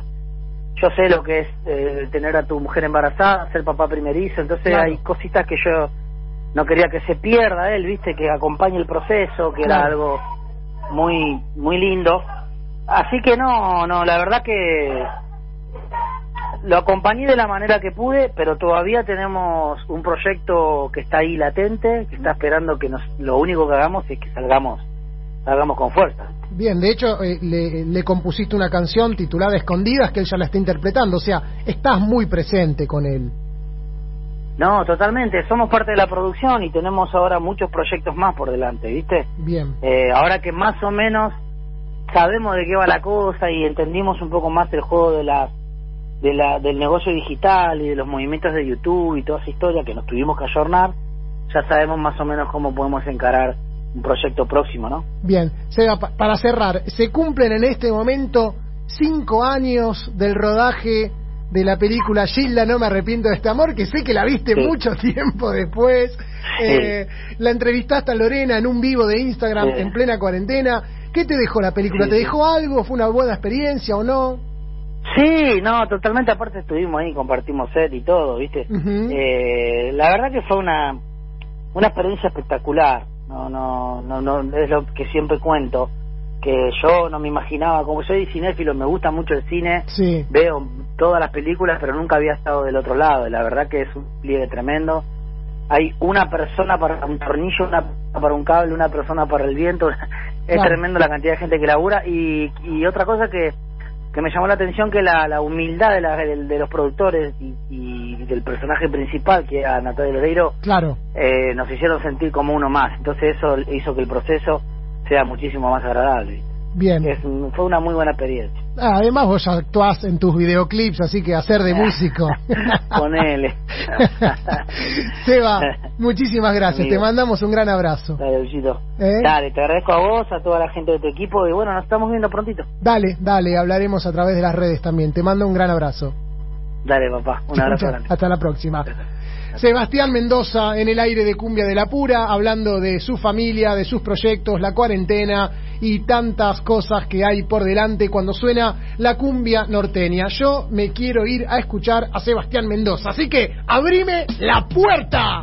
Yo sé lo que es eh, tener a tu mujer embarazada, ser papá primerizo, entonces Claro. hay cositas que yo no quería que se pierda él, viste, que acompañe el proceso, que era algo muy muy lindo. Así que no, no, la verdad que lo acompañé de la manera que pude, pero todavía tenemos un proyecto que está ahí latente, que está esperando que nos, lo único que hagamos es que salgamos, salgamos con fuerza. Bien, de hecho, eh, le, le compusiste una canción titulada Escondidas que él ya la está interpretando, o sea, estás muy presente con él. No, totalmente, somos parte de la producción y tenemos ahora muchos proyectos más por delante, ¿viste? Bien, Eh, ahora que más o menos sabemos de qué va la cosa y entendimos un poco más el juego de la, de la del negocio digital y de los movimientos de YouTube y toda esa historia que nos tuvimos que ayornar, ya sabemos más o menos cómo podemos encarar un proyecto próximo, ¿no? bien. Seba, pa- para cerrar, se cumplen en este momento cinco años del rodaje de la película Gilda, no me arrepiento de este amor, que sé que la viste Sí. mucho tiempo después. Eh, la entrevistaste a Lorena en un vivo de Instagram Sí. en plena cuarentena. ¿Qué te dejó la película? ¿Te dejó algo? ¿Fue una buena experiencia o no? Sí, no, totalmente. Aparte estuvimos ahí, compartimos set y todo, ¿viste? Eh, la verdad que fue una una experiencia espectacular. No, no, no, no es lo que siempre cuento que yo no me imaginaba, como soy cinéfilo, me gusta mucho el cine, Sí, veo todas las películas, pero nunca había estado del otro lado. La verdad que es un pliegue tremendo. Hay una persona para un tornillo, una para un cable, una persona para el viento. es Claro. tremendo la cantidad de gente que labura. Y, y otra cosa que, que me llamó la atención, que la, la humildad de, la- de, de los productores y, y del personaje principal, que era Natalia Lodeiro, claro. eh, nos hicieron sentir como uno más. Entonces eso hizo que el proceso sea muchísimo más agradable. Bien. Es fue una muy buena experiencia. Ah, además vos ya actuás en tus videoclips, así que hacer de músico. Ponele. Seba, muchísimas gracias. Amigo. Te mandamos un gran abrazo. Dale, Luchito. ¿Eh? Dale, te agradezco a vos, a toda la gente de tu equipo y bueno, nos estamos viendo prontito. Dale, dale, hablaremos a través de las redes también. Te mando un gran abrazo. Dale, papá. Un abrazo grande. Hasta la próxima. Sebastián Mendoza en el aire de Cumbia de la Pura, hablando de su familia, de sus proyectos, la cuarentena y tantas cosas que hay por delante cuando suena la cumbia norteña. Yo me quiero ir a escuchar a Sebastián Mendoza, así que abrime la puerta.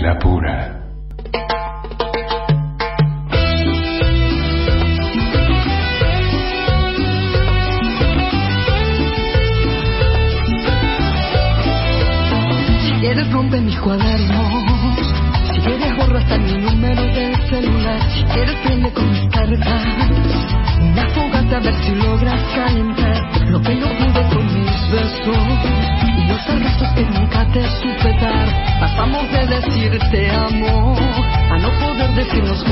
la pura. que nos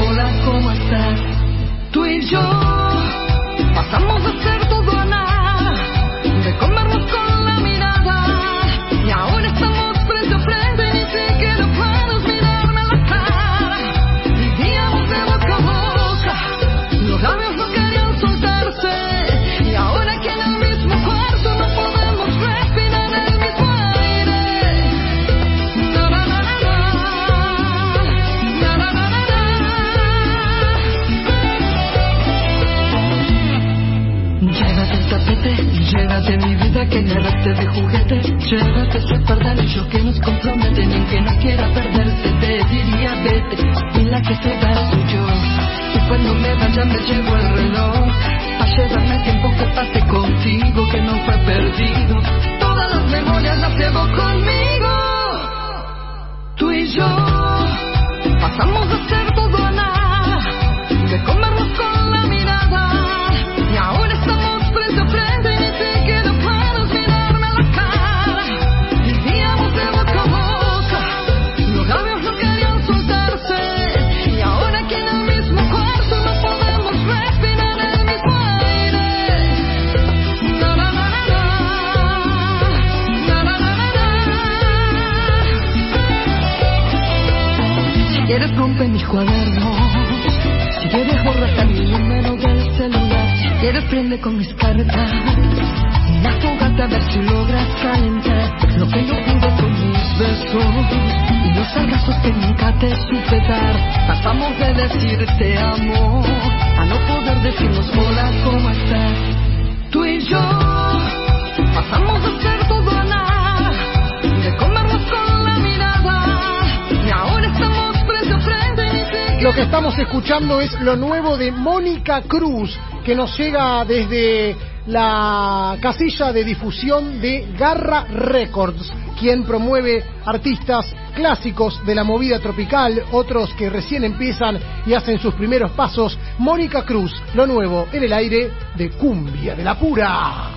es lo nuevo de Mónica Cruz, que nos llega desde la casilla de difusión de Garra Records, quien promueve artistas clásicos de la movida tropical, otros que recién empiezan y hacen sus primeros pasos. Mónica Cruz, lo nuevo en el aire de Cumbia de la Pura.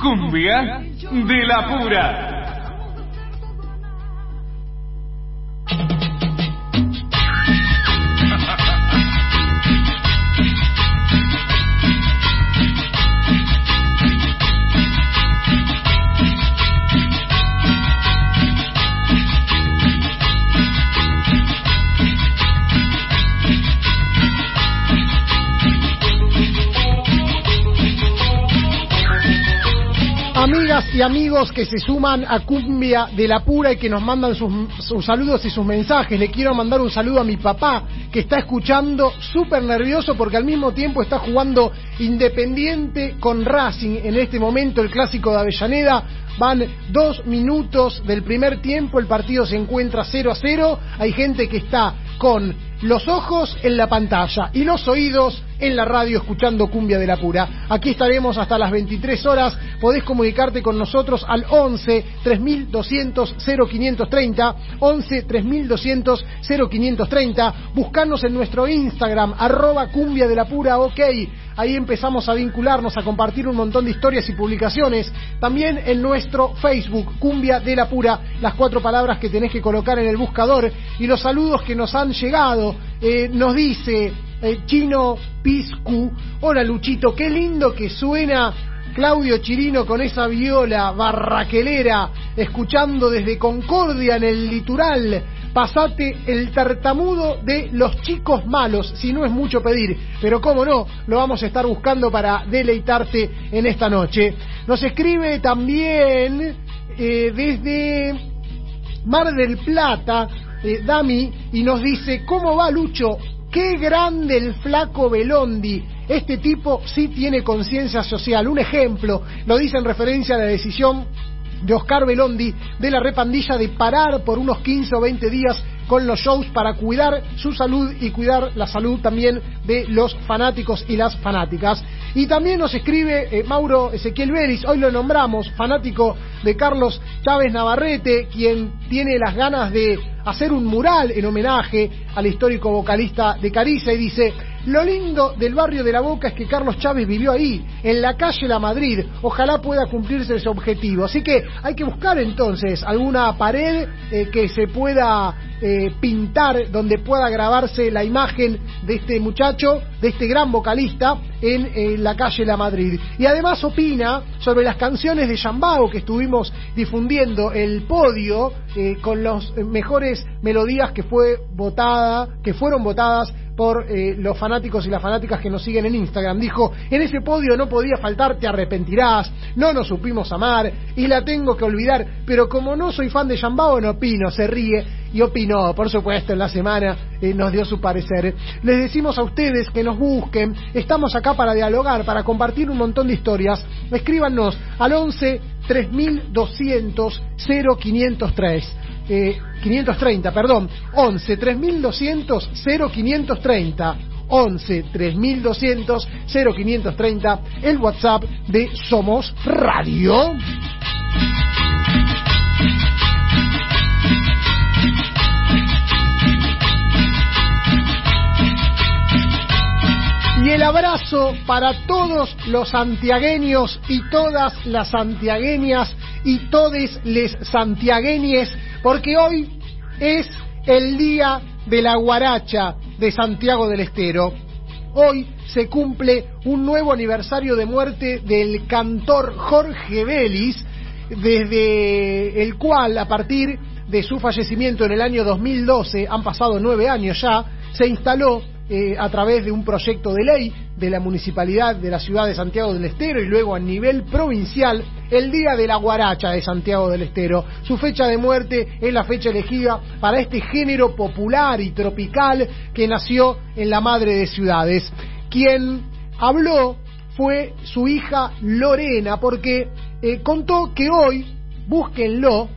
Cumbia de la Pura. y amigos que se suman a Cumbia de la Pura y que nos mandan sus, sus, saludos y sus mensajes. Le quiero mandar un saludo a mi papá que está escuchando súper nervioso porque al mismo tiempo está jugando Independiente con Racing en este momento, el clásico de Avellaneda. Van dos minutos del primer tiempo, el partido se encuentra 0 a 0. Hay gente que está con los ojos en la pantalla y los oídos en la radio escuchando Cumbia de la Pura. Aquí estaremos hasta las 23 horas. Podés comunicarte con nosotros al 11 3200 0530, 11 3200 0530. Buscanos en nuestro Instagram, arroba Cumbia de la Pura, ok. Ahí empezamos a vincularnos, a compartir un montón de historias y publicaciones. También en nuestro Facebook, Cumbia de la Pura, las cuatro palabras que tenés que colocar en el buscador y los saludos que nos han llegado eh, nos dice eh, Chino Piscu, hola Luchito, qué lindo que suena Claudio Chirino con esa viola barraquelera, escuchando desde Concordia en el litoral. Pasate el tartamudo de los chicos malos, si no es mucho pedir, pero cómo no, lo vamos a estar buscando para deleitarte en esta noche. Nos escribe también eh, desde Mar del Plata, eh, Dami, y nos dice, ¿cómo va Lucho? Qué grande el flaco Belondi. Este tipo sí tiene conciencia social. Un ejemplo, lo dice en referencia a la decisión de Oscar Belondi de la repandilla de parar por unos 15 o 20 días con los shows para cuidar su salud y cuidar la salud también de los fanáticos y las fanáticas. Y también nos escribe eh, Mauro Ezequiel Vélez, hoy lo nombramos, fanático de Carlos Chávez Navarrete, quien tiene las ganas de hacer un mural en homenaje al histórico vocalista de Cariza y dice, lo lindo del barrio de La Boca es que Carlos Chávez vivió ahí, en la calle La Madrid. Ojalá pueda cumplirse ese objetivo. Así que hay que buscar entonces alguna pared eh, que se pueda eh, pintar, donde pueda grabarse la imagen de este muchacho, de este gran vocalista, en, en la calle La Madrid. Y además opina sobre las canciones de Yambao que estuvimos difundiendo, el podio eh, con las mejores melodías que fue votada, que fueron votadas por eh, los fanáticos y las fanáticas que nos siguen en Instagram. Dijo, en ese podio no podía faltar, te arrepentirás, no nos supimos amar y la tengo que olvidar, pero como no soy fan de Yambao no opino, se ríe y opinó, por supuesto, en la semana eh, nos dio su parecer. Les decimos a ustedes que nos busquen, estamos acá para dialogar, para compartir un montón de historias. Escríbanos al 11 3200 0503 eh, 530, perdón, 11 3200 0530. 11 3200 0530, el WhatsApp de Somos Radio. Y el abrazo para todos los santiagueños y todas las santiagueñas y todes les santiagueñes, porque hoy es el día de la guaracha de Santiago del Estero. Hoy se cumple un nuevo aniversario de muerte del cantor Jorge Vélez, desde el cual, a partir de su fallecimiento en el año 2012, han pasado nueve años ya, se instaló eh, a través de un proyecto de ley de la municipalidad de la ciudad de Santiago del Estero y luego a nivel provincial el Día de la Guaracha de Santiago del Estero. Su fecha de muerte es la fecha elegida para este género popular y tropical que nació en la madre de ciudades. Quien habló fue su hija Lorena porque eh, contó que hoy, búsquenlo,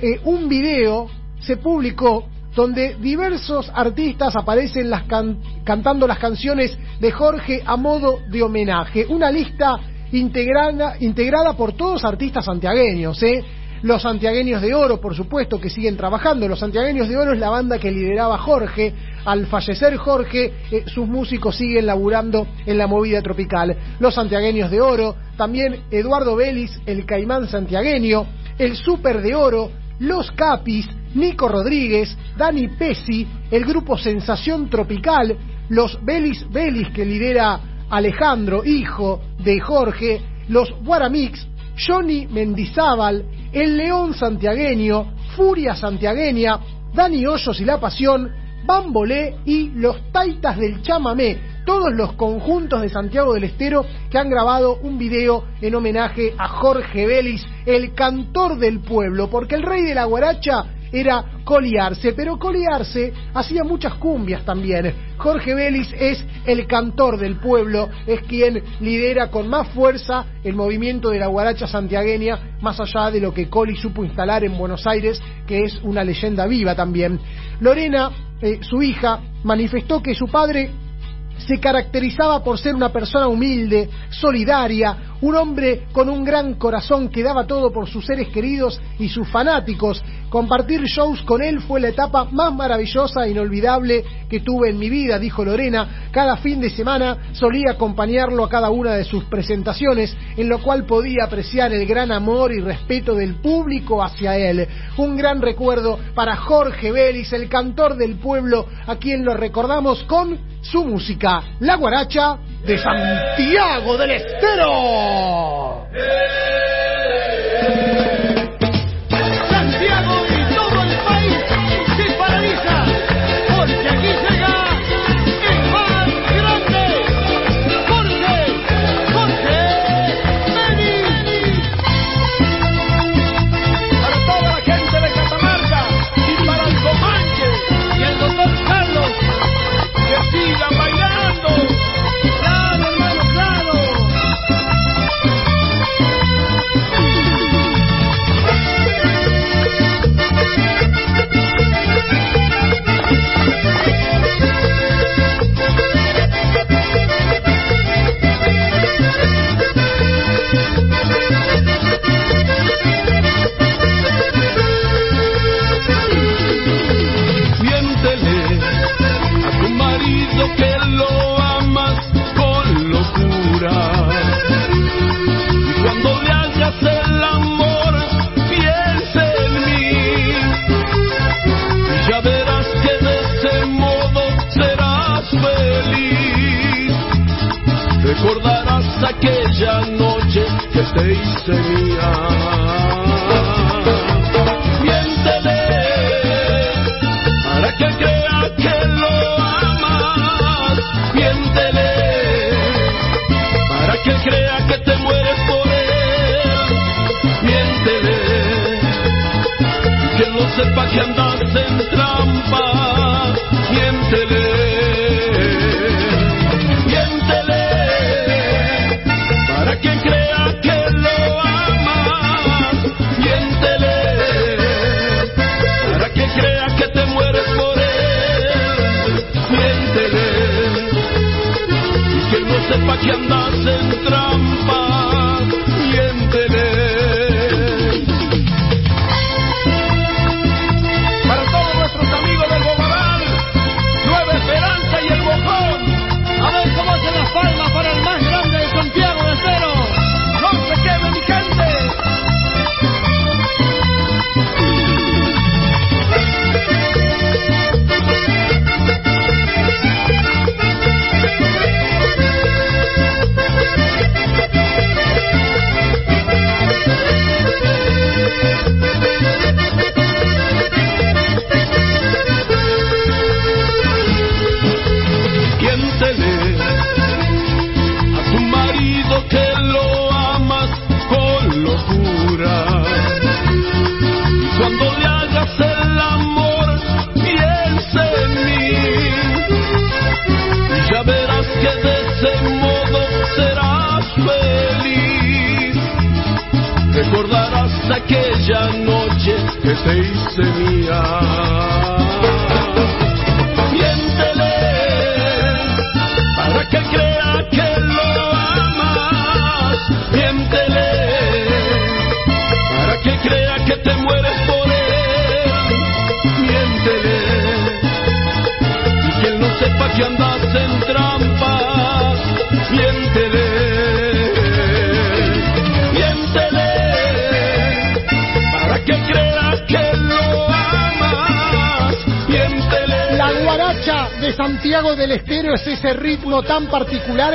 eh, un video se publicó donde diversos artistas aparecen las can cantando las canciones de Jorge a modo de homenaje. Una lista integrada, integrada por todos artistas santiagueños, ¿eh? Los Santiagueños de Oro, por supuesto, que siguen trabajando. Los Santiagueños de Oro es la banda que lideraba Jorge. Al fallecer Jorge, eh, sus músicos siguen laburando en la movida tropical. Los Santiagueños de Oro, también Eduardo Vélez, el caimán santiagueño, el Super de Oro, Los Capis, Nico Rodríguez, Dani Pesi, el grupo Sensación Tropical, los Belis Belis que lidera Alejandro, hijo de Jorge, los Guaramix, Johnny Mendizábal, el León Santiagueño, Furia Santiagueña, Dani Hoyos y La Pasión, Bambolé y los Taitas del Chamamé, todos los conjuntos de Santiago del Estero que han grabado un video en homenaje a Jorge Vélez, el cantor del pueblo, porque el rey de la guaracha era Coliarse, pero Coliarse hacía muchas cumbias también. Jorge Vélez es el cantor del pueblo, es quien lidera con más fuerza el movimiento de la guaracha santiagueña, más allá de lo que Coli supo instalar en Buenos Aires, que es una leyenda viva también. Lorena, eh, su hija, manifestó que su padre se caracterizaba por ser una persona humilde, solidaria, un hombre con un gran corazón que daba todo por sus seres queridos y sus fanáticos. Compartir shows con él fue la etapa más maravillosa e inolvidable que tuve en mi vida, dijo Lorena. Cada fin de semana solía acompañarlo a cada una de sus presentaciones, en lo cual podía apreciar el gran amor y respeto del público hacia él. Un gran recuerdo para Jorge Vélez, el cantor del pueblo, a quien lo recordamos con su música, La Guaracha de Santiago del Estero.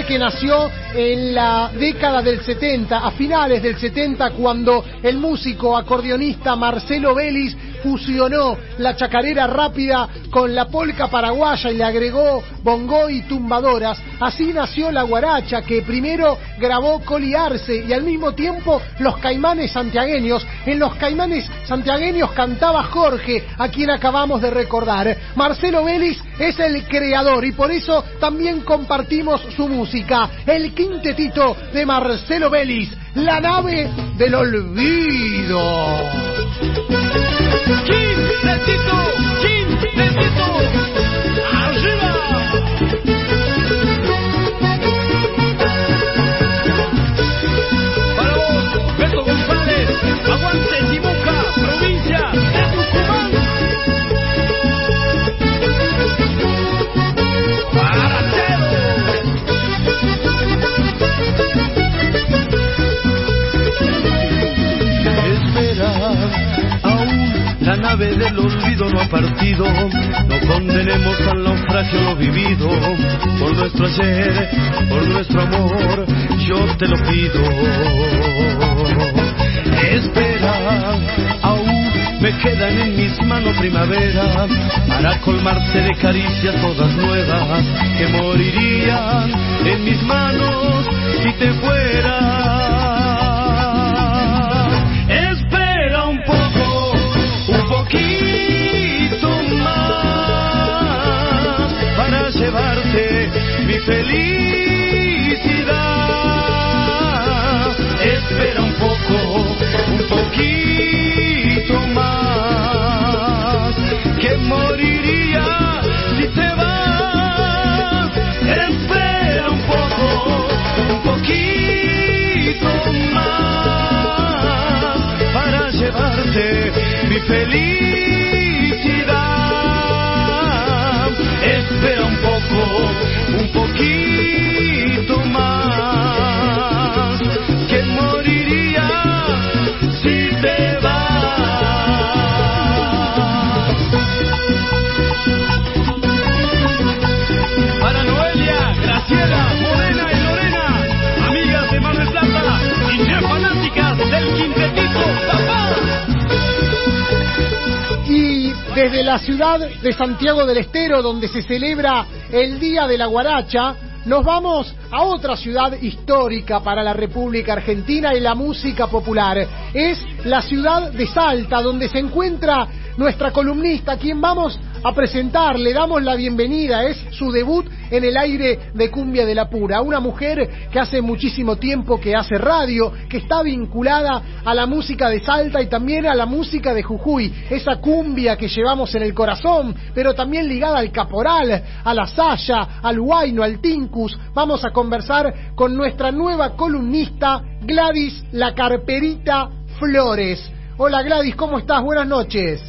Que nació en la década del 70, a finales del 70, cuando el músico acordeonista Marcelo Vélez fusionó la chacarera rápida con la polca paraguaya y le agregó bongo y tumbadoras. Así nació la guaracha que primero grabó Coliarse y al mismo tiempo los caimanes santiagueños. En los caimanes santiagueños cantaba Jorge, a quien acabamos de recordar. Marcelo Vélez es el creador y por eso también compartimos su música. El quintetito de Marcelo Vélez, la nave del olvido. Quintetito, quintetito, condenemos al naufragio lo vivido, por nuestro ayer, por nuestro amor, yo te lo pido. Espera, aún me quedan en mis manos primavera para colmarte de caricias todas nuevas que morirían en mis manos si te fuera. Felicidad. Espera un poco, un poquito más que moriría si te vas. Espera un poco, un poquito más para llevarte mi felicidad. Espera un desde la ciudad de Santiago del Estero, donde se celebra el Día de la Guaracha, nos vamos a otra ciudad histórica para la República Argentina y la música popular. Es la ciudad de Salta, donde se encuentra nuestra columnista, quien vamos a presentar, le damos la bienvenida, es su debut en el aire de Cumbia de la Pura, una mujer que hace muchísimo tiempo que hace radio, que está vinculada a la música de Salta y también a la música de Jujuy, esa cumbia que llevamos en el corazón, pero también ligada al caporal, a la saya, al huayno, al tincus. Vamos a conversar con nuestra nueva columnista, Gladys La Carperita Flores. Hola Gladys, ¿cómo estás? Buenas noches.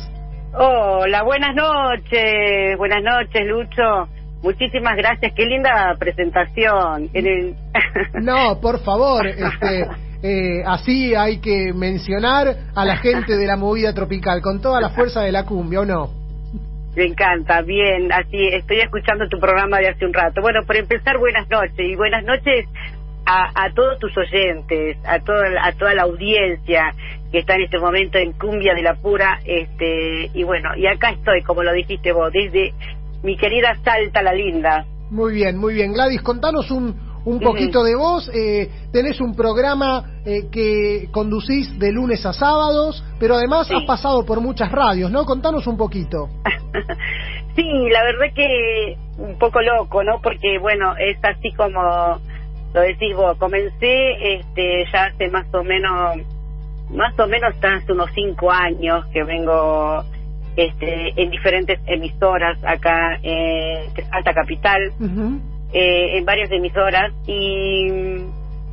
Hola, buenas noches, buenas noches, Lucho. Muchísimas gracias, qué linda presentación. No, por favor, este, eh, así hay que mencionar a la gente de la movida tropical, con toda la fuerza de la cumbia, ¿o no? Me encanta, bien, así estoy escuchando tu programa de hace un rato. Bueno, por empezar, buenas noches y buenas noches a, a todos tus oyentes, a toda, a toda la audiencia que está en este momento en Cumbia de la Pura, este, y bueno, y acá estoy, como lo dijiste vos, desde mi querida Salta la Linda. Muy bien, muy bien. Gladys, contanos un, un poquito de vos. Eh, tenés un programa eh, que conducís de lunes a sábados, pero además Sí. has pasado por muchas radios, ¿no? Contanos un poquito. Sí, la verdad que un poco loco, ¿no? Porque, bueno, es así como lo decís vos. Comencé este, ya hace más o menos, más o menos hace unos cinco años que vengo este, en diferentes emisoras acá en Alta Capital, eh, en varias emisoras y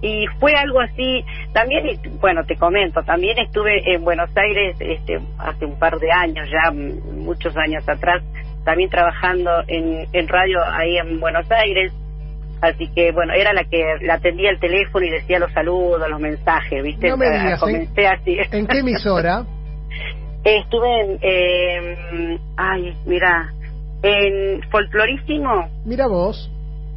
y fue algo así. También bueno te comento también estuve en Buenos Aires este hace un par de años ya muchos años atrás también trabajando en, en radio ahí en Buenos Aires. Así que bueno era la que la atendía el teléfono y decía los saludos los mensajes viste No me Eh, digas, ¿en- comencé así. ¿En qué emisora? estuve en eh, ay mira en folclorísimo Mira vos.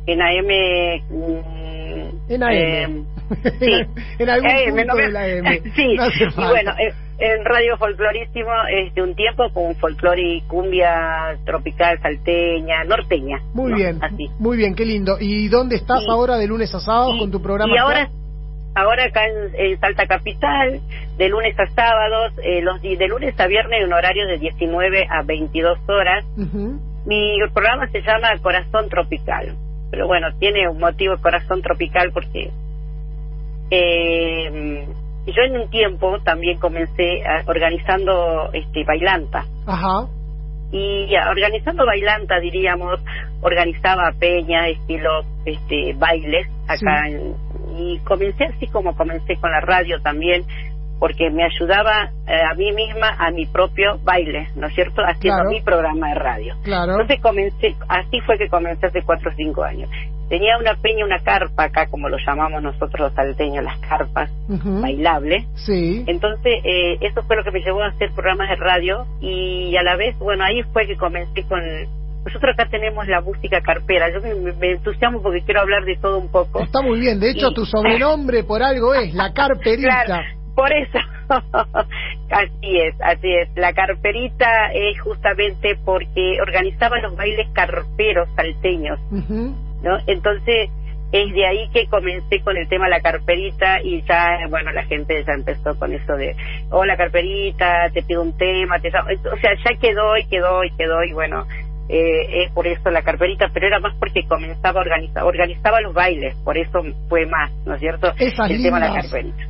en AM. mm, En AM. eh, sí. en algún AM, punto no me- de la AM. sí, No y bueno, en Radio Folclorísimo, este, un tiempo con folclore y cumbia tropical, salteña, norteña. Muy ¿no? bien, Así. muy bien, qué lindo. ¿Y dónde estás ahora de lunes a sábado Y- con tu programa? Y ahora? Ahora acá en, en Salta Capital, de lunes a sábados, eh, los de lunes a viernes en un horario de 19 a 22 horas. Mi programa se llama Corazón Tropical, pero bueno, tiene un motivo Corazón Tropical porque eh, yo en un tiempo también comencé a- organizando este bailanta Ajá. Y organizando bailanta diríamos organizaba peña estilo este bailes acá Sí. en- y comencé así como comencé con la radio también porque me ayudaba eh, a mí misma a mi propio baile no es cierto haciendo Claro. mi programa de radio Claro. entonces comencé, así fue que comencé hace cuatro o cinco años. Tenía una peña, una carpa acá, como lo llamamos nosotros los salteños, las carpas, bailables. Sí. Entonces, eh, eso fue lo que me llevó a hacer programas de radio y a la vez, bueno, ahí fue que comencé con... Nosotros acá tenemos la música carpera. Yo me, me- entusiasmo porque quiero hablar de todo un poco. Está muy bien. De hecho, Y- tu sobrenombre por algo es la carperita. Claro, por eso. así es, así es. La carperita es justamente porque organizaba los bailes carperos salteños, Ujú. ¿No? Entonces, es de ahí que comencé con el tema de la carperita y ya, bueno, la gente ya empezó con eso de, hola carperita, te pido un tema, te... o sea, ya quedó y quedó y quedó y bueno, eh, es por eso la carperita, pero era más porque comenzaba a organizar, organizaba los bailes, por eso fue más, ¿no es cierto? Esas el tema de la lindas- carperita.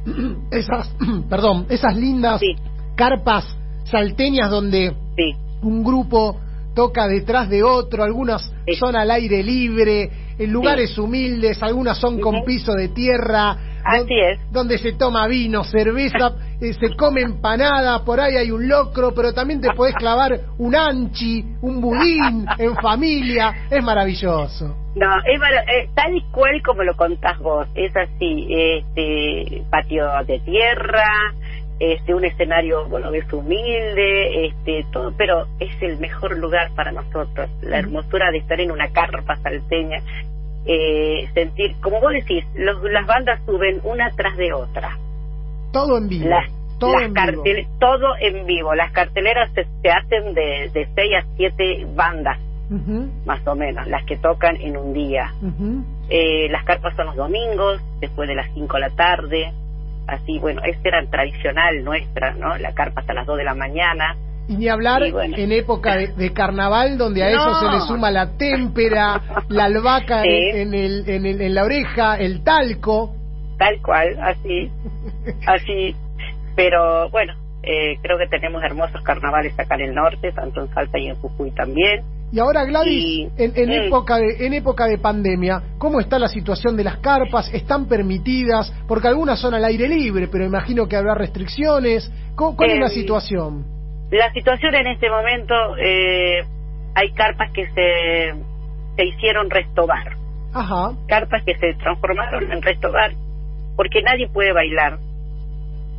Esas, perdón, esas lindas Sí. carpas salteñas donde Sí, un grupo toca detrás de otro, algunas Sí. son al aire libre, en lugares humildes, algunas son con piso de tierra, Así don- es. donde se toma vino, cerveza, eh, se come empanada, por ahí hay un locro, pero también te podés clavar un anchi, un budín en familia, es maravilloso. no, es eh, tal y cual como lo contás vos, es así, este patio de tierra, este un escenario, bueno, ves humilde, este todo, pero es el mejor lugar para nosotros, la hermosura de estar en una carpa salteña, eh, sentir, como vos decís, los, las bandas suben una tras de otra, Todo en vivo, las, todo las en vivo. cartel- todo en vivo, las carteleras se, se hacen de, de seis a siete bandas, más o menos, las que tocan en un día. Eh, las carpas son los domingos, después de las 5 de la tarde. Así, bueno, esta era tradicional nuestra, ¿no? La carpa hasta las 2 de la mañana. Y ni hablar Y bueno. en época de, de carnaval, donde a eso se le suma la témpera, la albahaca Sí. en, en el, en, el- en la oreja, el talco. Tal cual, así, así. Pero bueno, eh, creo que tenemos hermosos carnavales acá en el norte, tanto en Salta y en Jujuy también. Y ahora, Gladys, Y- en, en época de, en época de pandemia, ¿cómo está la situación de las carpas? ¿Están permitidas? Porque algunas son al aire libre, pero imagino que habrá restricciones. ¿Cómo- ¿Cuál es la Em, situación? La situación en este momento, eh, hay carpas que se, se hicieron restobar. Ajá, carpas que se transformaron en restobar porque nadie puede bailar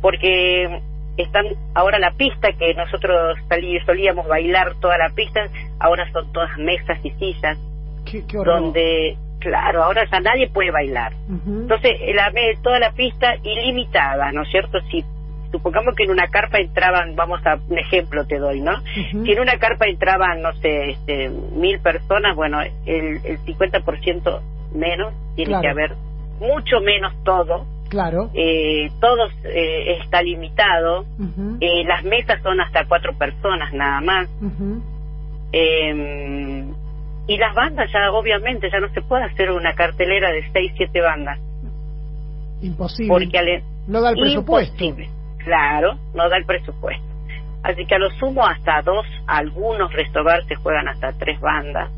porque están ahora la pista que nosotros salí, solíamos bailar toda la pista ahora son todas mesas y sillas qué, qué donde claro ahora ya nadie puede bailar Ujú. entonces la toda la pista ilimitada no es cierto si supongamos que en una carpa entraban vamos a un ejemplo te doy no Ujú. si en una carpa entraban, no sé, este, mil personas, bueno, el, el 50% menos tiene Claro. que haber mucho menos todo, Claro. eh, todo eh, está limitado, eh, las mesas son hasta cuatro personas nada más, eh, y las bandas ya obviamente ya no se puede hacer una cartelera de seis, siete bandas, Imposible. porque al, no da el presupuesto. Imposible. Claro, no da el presupuesto. Así que a lo sumo hasta dos, algunos restobar se juegan hasta tres bandas.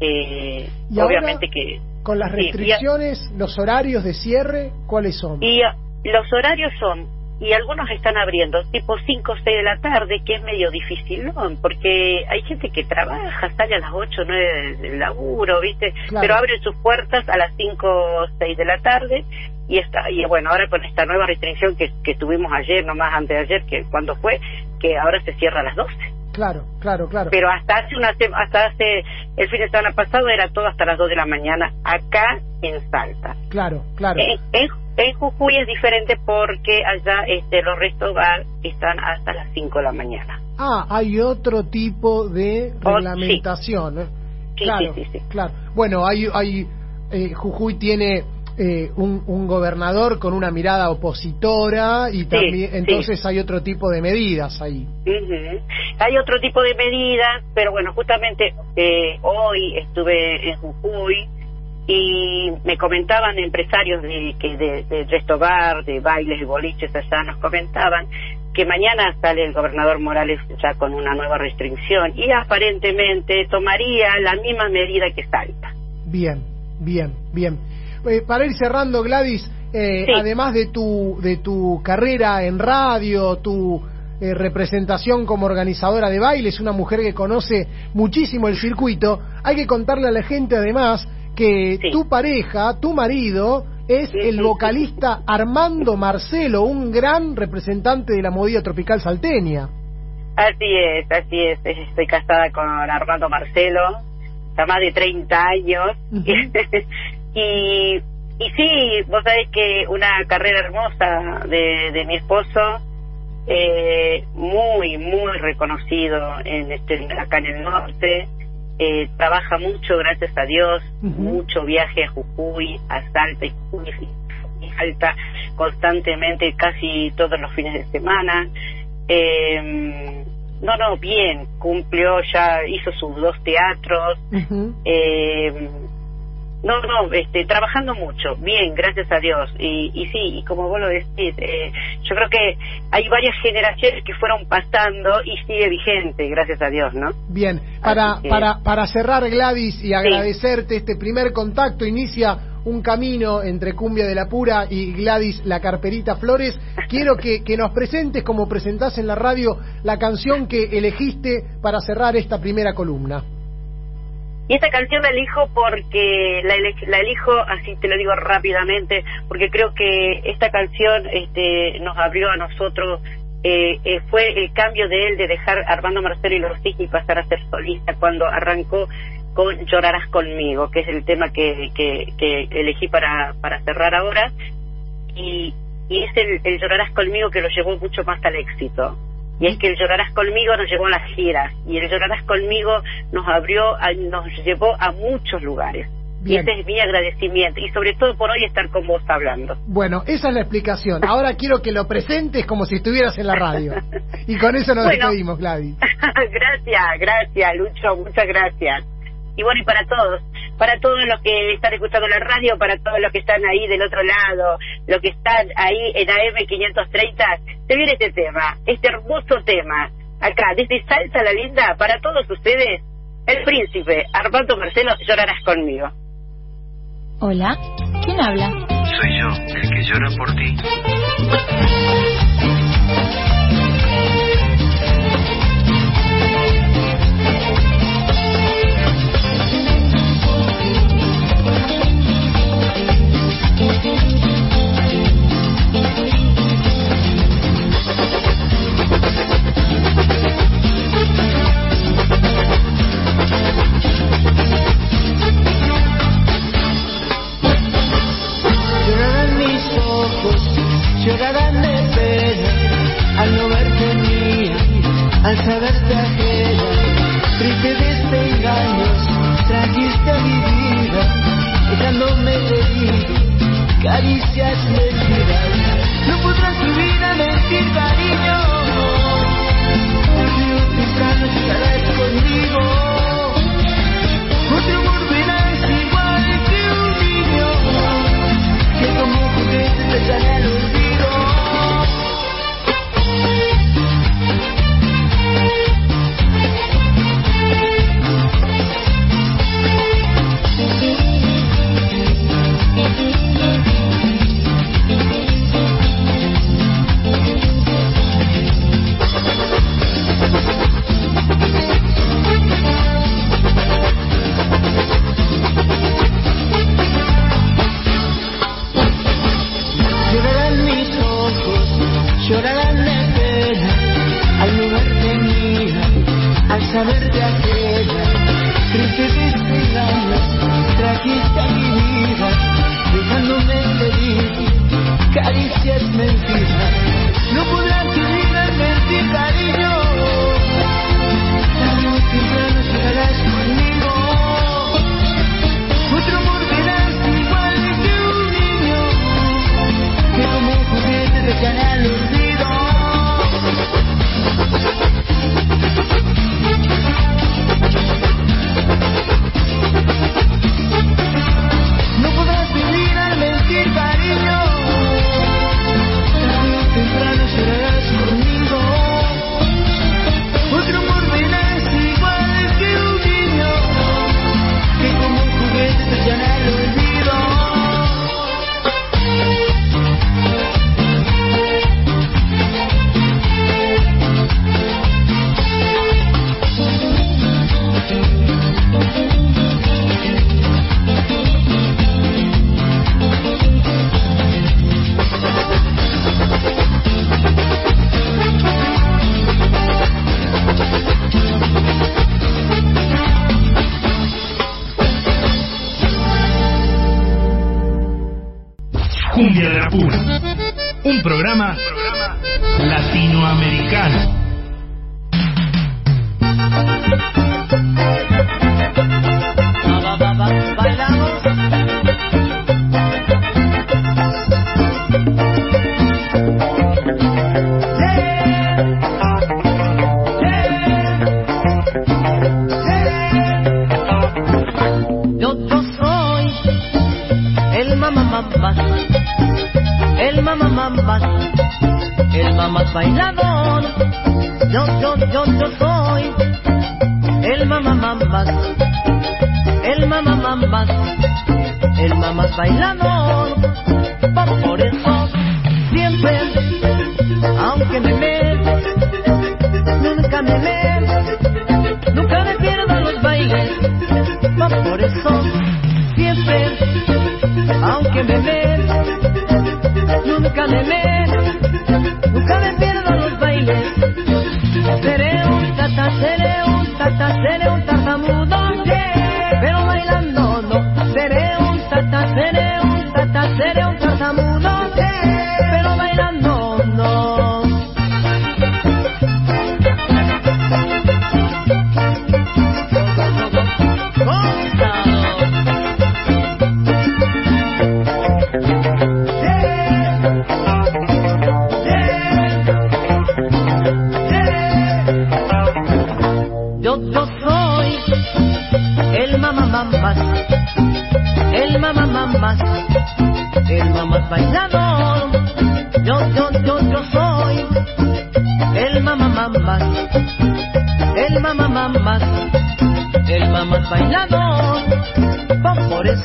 Eh, ahora- obviamente que... Con las Sí, restricciones, los horarios de cierre, ¿cuáles son? Y ah, los horarios son, y algunos están abriendo, tipo 5 o 6 de la tarde, que es medio difícil, ¿no? Porque hay gente que trabaja, sale a las 8 o 9 del laburo, ¿viste? Claro. Pero abre sus puertas a las 5 o 6 de la tarde y está y bueno, ahora con esta nueva restricción que, que tuvimos ayer, nomás antes de ayer, que cuando fue, que ahora se cierra a las 12. Claro, claro, claro. Pero hasta hace una hasta hace el fin de semana pasado era todo hasta las 2 de la mañana acá en Salta. Claro, claro. En, en, en Jujuy es diferente porque allá este, los restos bar están hasta las 5 de la mañana. Ah, hay otro tipo de Oh, reglamentación. ¿eh? Sí, claro, sí, sí. claro. Bueno, hay, hay eh, Jujuy tiene eh, un, un gobernador con una mirada opositora y también, sí. entonces hay otro tipo de medidas ahí. Ujú. Hay otro tipo de medidas, pero bueno, justamente eh, hoy estuve en Jujuy y me comentaban empresarios de que de, de de bailes y boliches allá, nos comentaban que mañana sale el gobernador Morales ya con una nueva restricción y aparentemente tomaría la misma medida que Salta. Bien, bien, bien. Eh, para ir cerrando, Gladys, eh, Sí. además de tu, de tu carrera en radio, tu eh, representación como organizadora de bailes, una mujer que conoce muchísimo el circuito, hay que contarle a la gente además que Sí. tu pareja, tu marido, es el vocalista Armando Marcelo, un gran representante de la movida tropical salteña. Así es, así es. Estoy casada con Armando Marcelo, está más de 30 años. y, y sí, vos sabés que una carrera hermosa de, de mi esposo, eh, muy, muy reconocido en este, acá en el norte. Eh, trabaja mucho, gracias a Dios, mucho viaje a Jujuy, a Salta y Jujuy y Salta constantemente, casi todos los fines de semana. Eh, no, no, bien, cumplió, ya hizo sus dos teatros. Eh, no, no, este, trabajando mucho, bien, gracias a Dios. Y, y sí, y como vos lo decís, eh, yo creo que hay varias generaciones que fueron pasando y sigue vigente, gracias a Dios, ¿no? Bien, para, que- para, para cerrar Gladys y agradecerte este primer contacto, inicia un camino entre Cumbia de la Pura y Gladys La Carperita Flores. Quiero que, que nos presentes, como presentás en la radio, la canción que elegiste para cerrar esta primera columna. Y esta canción la elijo porque la, la elijo, así te lo digo rápidamente, porque creo que esta canción este, nos abrió a nosotros, eh, eh, fue el cambio de él de dejar Armando Marcelo y los y pasar a ser solista cuando arrancó con Llorarás conmigo, que es el tema que, que, que elegí para, para cerrar ahora. Y, y es el Llorarás conmigo que lo llevó mucho más al éxito. Y es que el Llorarás conmigo nos llevó a las giras y el Llorarás conmigo nos abrió, a- nos llevó a muchos lugares. Bien. Y ese es mi agradecimiento y sobre todo por hoy estar con vos hablando. Bueno, esa es la explicación. Ahora quiero que lo presentes como si estuvieras en la radio. Y con eso nos Bueno. despedimos, Gladys. gracias, gracias, Lucho, muchas gracias. Y bueno, y para todos, para todos los que están escuchando la radio, para todos los que están ahí del otro lado, los que están ahí en AM530, se viene este tema, este hermoso tema, acá, desde Salta la Linda, para todos ustedes, el príncipe Armando Marcelo, llorarás conmigo. Hola, ¿quién habla? Soy yo, el que llora por ti. llorarán de pena al no verte mía, al saberte ajena. Triste desengaños, trajiste a mi vida, dejándome herido, caricias mentiras. No podrás subir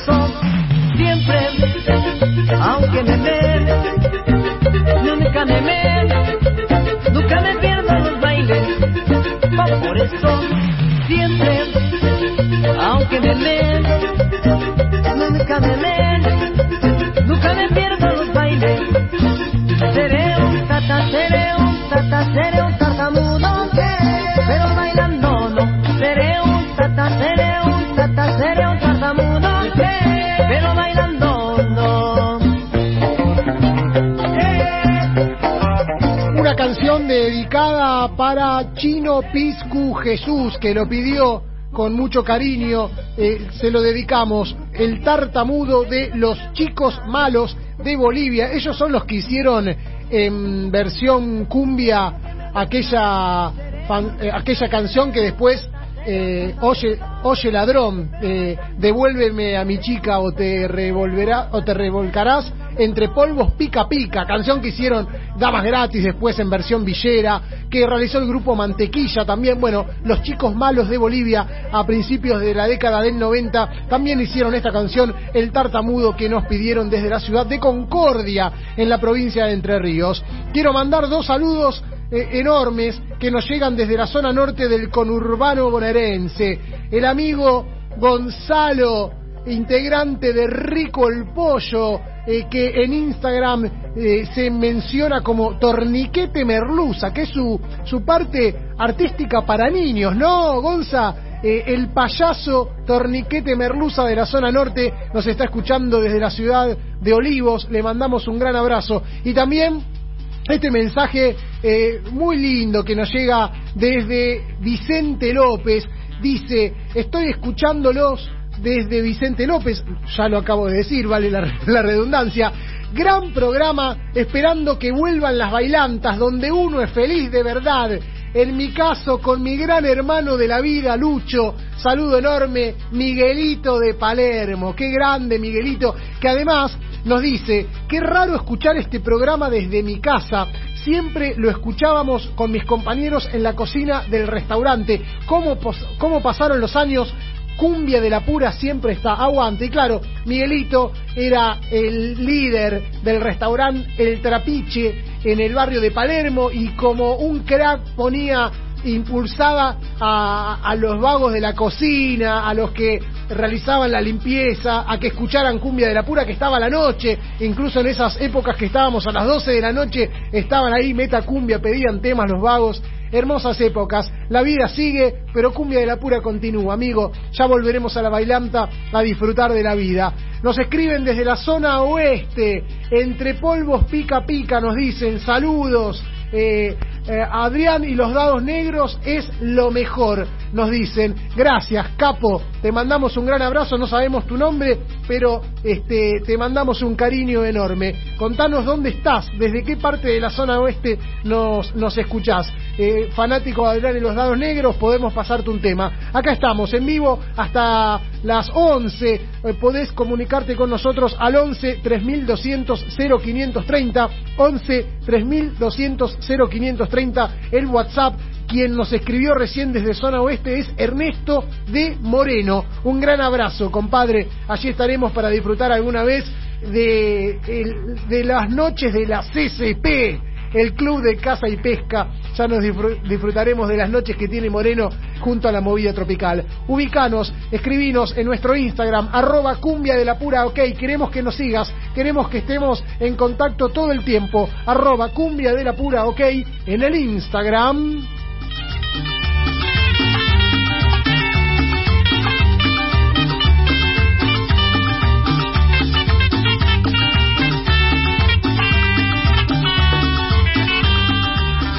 song. Para Chino Piscu Jesús, que lo pidió con mucho cariño. eh, se lo dedicamos, el tartamudo de los chicos malos de Bolivia. Ellos son los que hicieron en versión cumbia aquella, eh, aquella canción que después eh, oye, oye ladrón, devuélveme a mi chica o te revolverá o te revolcarás entre polvos pica pica, canción que hicieron Damas Gratis después en versión villera, que realizó el grupo Mantequilla también, bueno, los chicos malos de Bolivia a principios de la década del 90 también hicieron esta canción, El Tartamudo, que nos pidieron desde la ciudad de Concordia, en la provincia de Entre Ríos. Quiero mandar dos saludos eh, enormes que nos llegan desde la zona norte del conurbano bonaerense. El amigo Gonzalo, integrante de Rico el Pollo, eh, que en Instagram eh, se menciona como Torniquete Merluza, que es su, su parte artística para niños, ¿no, Gonza? Eh, el payaso Torniquete Merluza de la zona norte nos está escuchando desde la ciudad de Olivos, le mandamos un gran abrazo. Y también este mensaje eh, muy lindo que nos llega desde Vicente López. Dice, estoy escuchándolos desde Vicente López, ya lo acabo de decir, vale la, redundancia. Gran programa, esperando que vuelvan las bailantas, donde uno es feliz de verdad. En mi caso, con mi gran hermano de la vida, Lucho. Saludo enorme, Miguelito de Palermo. Qué grande, Miguelito. Que además nos dice, qué raro escuchar este programa desde mi casa. Siempre lo escuchábamos con mis compañeros en la cocina del restaurante. ¿Cómo, pos- cómo pasaron los años? Cumbia de la pura siempre está aguante. Y claro, Miguelito era el líder del restaurante El Trapiche en el barrio de Palermo y como un crack ponía impulsaba a, los vagos de la cocina, a los que realizaban la limpieza, a que escucharan cumbia de la pura que estaba a la noche, incluso en esas épocas que estábamos a las 12 de la noche, estaban ahí, meta cumbia, pedían temas los vagos hermosas épocas. La vida sigue, pero Cumbia de la Pura continúa, amigo. Ya volveremos a la bailanta a disfrutar de la vida. Nos escriben desde la zona oeste, entre polvos pica pica, nos dicen saludos. Eh, eh, Adrián y los dados negros es lo mejor, nos dicen. Gracias, capo. Te mandamos un gran abrazo, no sabemos tu nombre, pero este, te mandamos un cariño enorme. Contanos dónde estás, desde qué parte de la zona oeste nos, nos escuchás. Eh, fanático Adrián y los dados negros, podemos pasarte un tema. Acá estamos, en vivo, hasta las 11. Eh, podés comunicarte con nosotros al 11 3200 0530. 11 3200 0530, el WhatsApp. Quien nos escribió recién desde zona oeste es Ernesto de Moreno. Un gran abrazo, compadre. Allí estaremos para disfrutar alguna vez de, de las noches de la CCP, el Club de Caza y Pesca. Ya nos disfru- disfrutaremos de las noches que tiene Moreno junto a la movida tropical. Ubicanos, escribinos en nuestro Instagram, arroba cumbia de la pura ok. Queremos que nos sigas, queremos que estemos en contacto todo el tiempo. Arroba cumbia de la pura ok en el Instagram.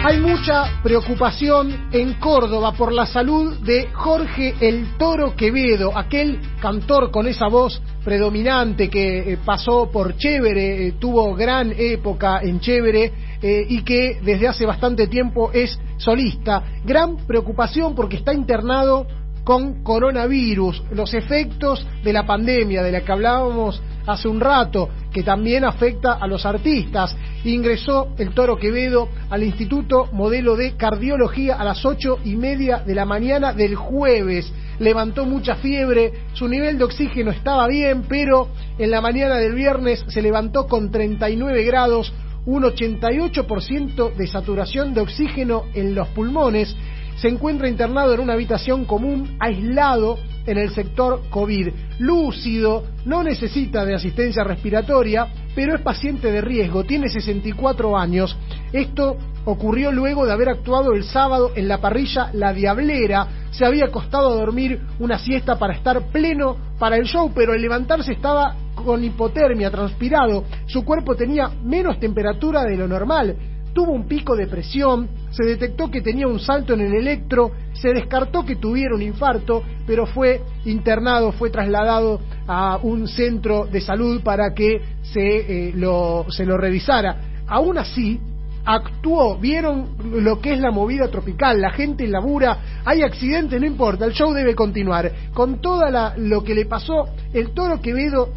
Hay mucha preocupación en Córdoba por la salud de Jorge el Toro Quevedo, aquel cantor con esa voz predominante que eh, pasó por Chévere, eh, tuvo gran época en Chévere eh, y que desde hace bastante tiempo es solista. Gran preocupación porque está internado con coronavirus, los efectos de la pandemia de la que hablábamos hace un rato, que también afecta a los artistas. Ingresó el Toro Quevedo al Instituto Modelo de Cardiología a las ocho y media de la mañana del jueves. Levantó mucha fiebre, su nivel de oxígeno estaba bien, pero en la mañana del viernes se levantó con 39 grados, un 88% de saturación de oxígeno en los pulmones se encuentra internado en una habitación común, aislado en el sector COVID. Lúcido, no necesita de asistencia respiratoria, pero es paciente de riesgo, tiene 64 años. Esto ocurrió luego de haber actuado el sábado en la parrilla La Diablera. Se había acostado a dormir una siesta para estar pleno para el show, pero al levantarse estaba con hipotermia, transpirado. Su cuerpo tenía menos temperatura de lo normal tuvo un pico de presión, se detectó que tenía un salto en el electro, se descartó que tuviera un infarto, pero fue internado, fue trasladado a un centro de salud para que se, eh, lo, se lo revisara. Aún así, actuó, vieron lo que es la movida tropical, la gente labura, hay accidentes, no importa, el show debe continuar. Con toda la, lo que le pasó, el toro Quevedo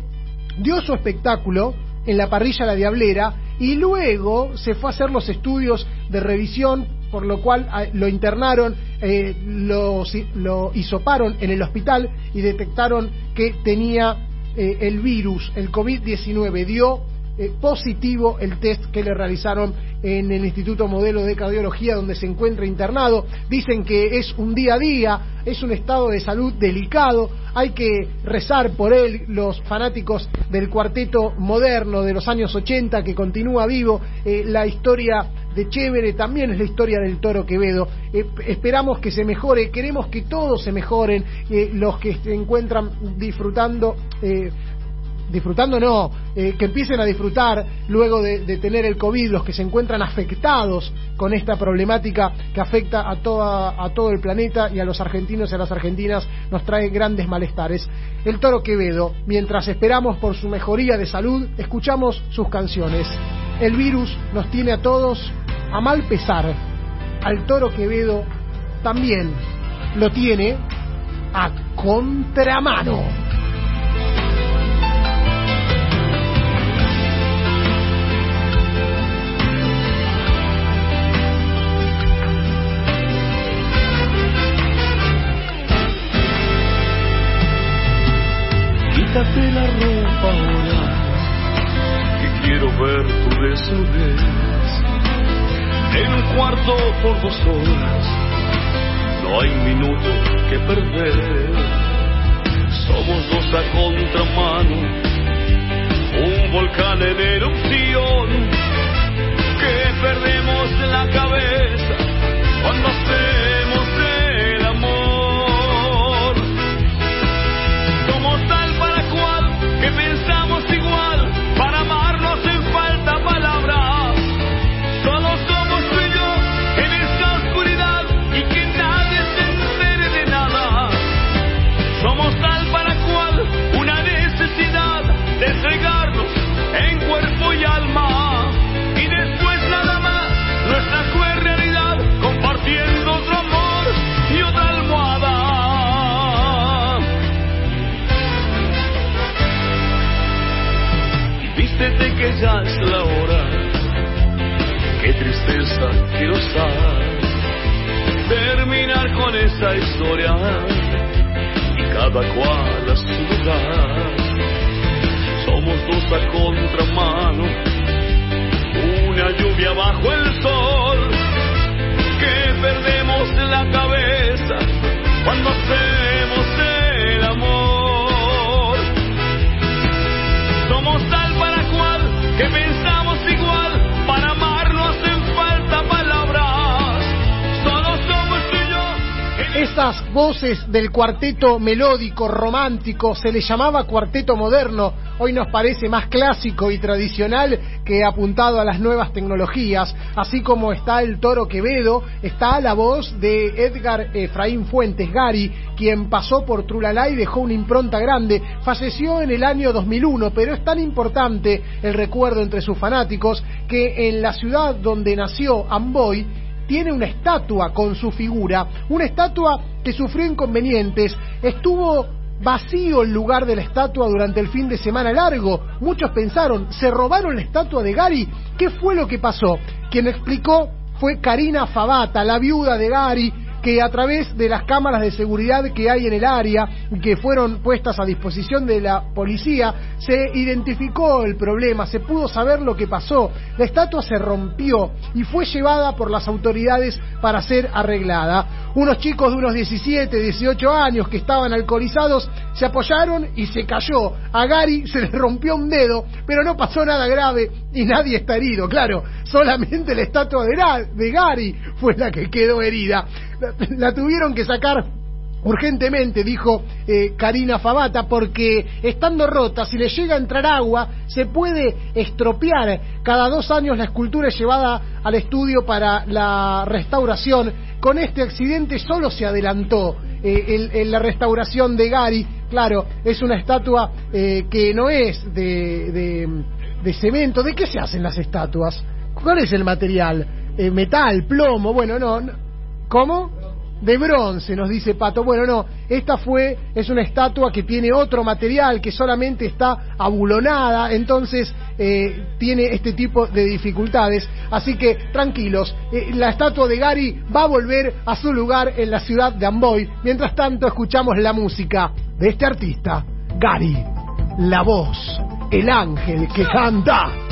dio su espectáculo en la parrilla La Diablera y luego se fue a hacer los estudios de revisión, por lo cual ah, lo internaron, eh, lo, lo hisoparon en el hospital y detectaron que tenía eh, el virus, el COVID-19. Dio eh, positivo el test que le realizaron en el Instituto Modelo de Cardiología donde se encuentra internado. Dicen que es un día a día, es un estado de salud delicado, hay que rezar por él, los fanáticos del cuarteto moderno de los años 80 que continúa vivo, eh, la historia de Chévere también es la historia del Toro Quevedo. Eh, esperamos que se mejore, queremos que todos se mejoren, los que se encuentran disfrutando. Disfrutando no, eh, que empiecen a disfrutar luego de, de tener el COVID, los que se encuentran afectados con esta problemática que afecta a, toda, a todo el planeta y a los argentinos y a las argentinas, nos trae grandes malestares. El Toro Quevedo, mientras esperamos por su mejoría de salud, escuchamos sus canciones. El virus nos tiene a todos a mal pesar. Al Toro Quevedo también lo tiene a contramano. La ropa ahora, que quiero ver tu desnudez. En un cuarto por dos horas, no hay minuto que perder. Somos dos a contramano, un volcán en erupción, que perdemos la cabeza cuando hacemos que ya es la hora. Qué tristeza quiero estar. Terminar con esa historia y cada cual a su lugar. Somos dos a contramano, una lluvia bajo el sol, que perdemos la cabeza cuando hacemos yo. Esas voces del cuarteto melódico, romántico, se le llamaba cuarteto moderno, hoy nos parece más clásico y tradicional que apuntado a las nuevas tecnologías, así como está el Toro Quevedo, está la voz de Edgar Efraín Fuentes Gary, quien pasó por Trulalá y dejó una impronta grande, falleció en el año 2001, pero es tan importante el recuerdo entre sus fanáticos que en la ciudad donde nació Amboy, tiene una estatua con su figura, una estatua que sufrió inconvenientes, estuvo vacío el lugar de la estatua durante el fin de semana largo. Muchos pensaron, ¿se robaron la estatua de Gary? ¿Qué fue lo que pasó? Quien explicó fue Karina Fabata, la viuda de Gary, que a través de las cámaras de seguridad que hay en el área, que fueron puestas a disposición de la policía, se identificó el problema, se pudo saber lo que pasó. La estatua se rompió y fue llevada por las autoridades para ser arreglada. Unos chicos de unos 17, 18 años que estaban alcoholizados se apoyaron y se cayó. A Gary se le rompió un dedo, pero no pasó nada grave y nadie está herido. Claro, solamente la estatua de, de Gary fue la que quedó herida. La, tuvieron que sacar urgentemente, dijo eh, Karina Fabata, porque estando rota, si le llega a entrar agua, se puede estropear. Cada dos años la escultura es llevada al estudio para la restauración. Con este accidente solo se adelantó eh, el- la restauración de Gary. Claro, es una estatua eh, que no es de, de- cemento. ¿De qué se hacen las estatuas? ¿Cuál es el material? Eh, metal, plomo, bueno, no, no. ¿Cómo? De bronce, nos dice Pato. Bueno, no, esta fue, es una estatua que tiene otro material, que solamente está abulonada, entonces eh, tiene este tipo de dificultades. Así que tranquilos, eh, la estatua de Gary va a volver a su lugar en la ciudad de Amboy. Mientras tanto, escuchamos la música de este artista, Gary, la voz, el ángel que canta.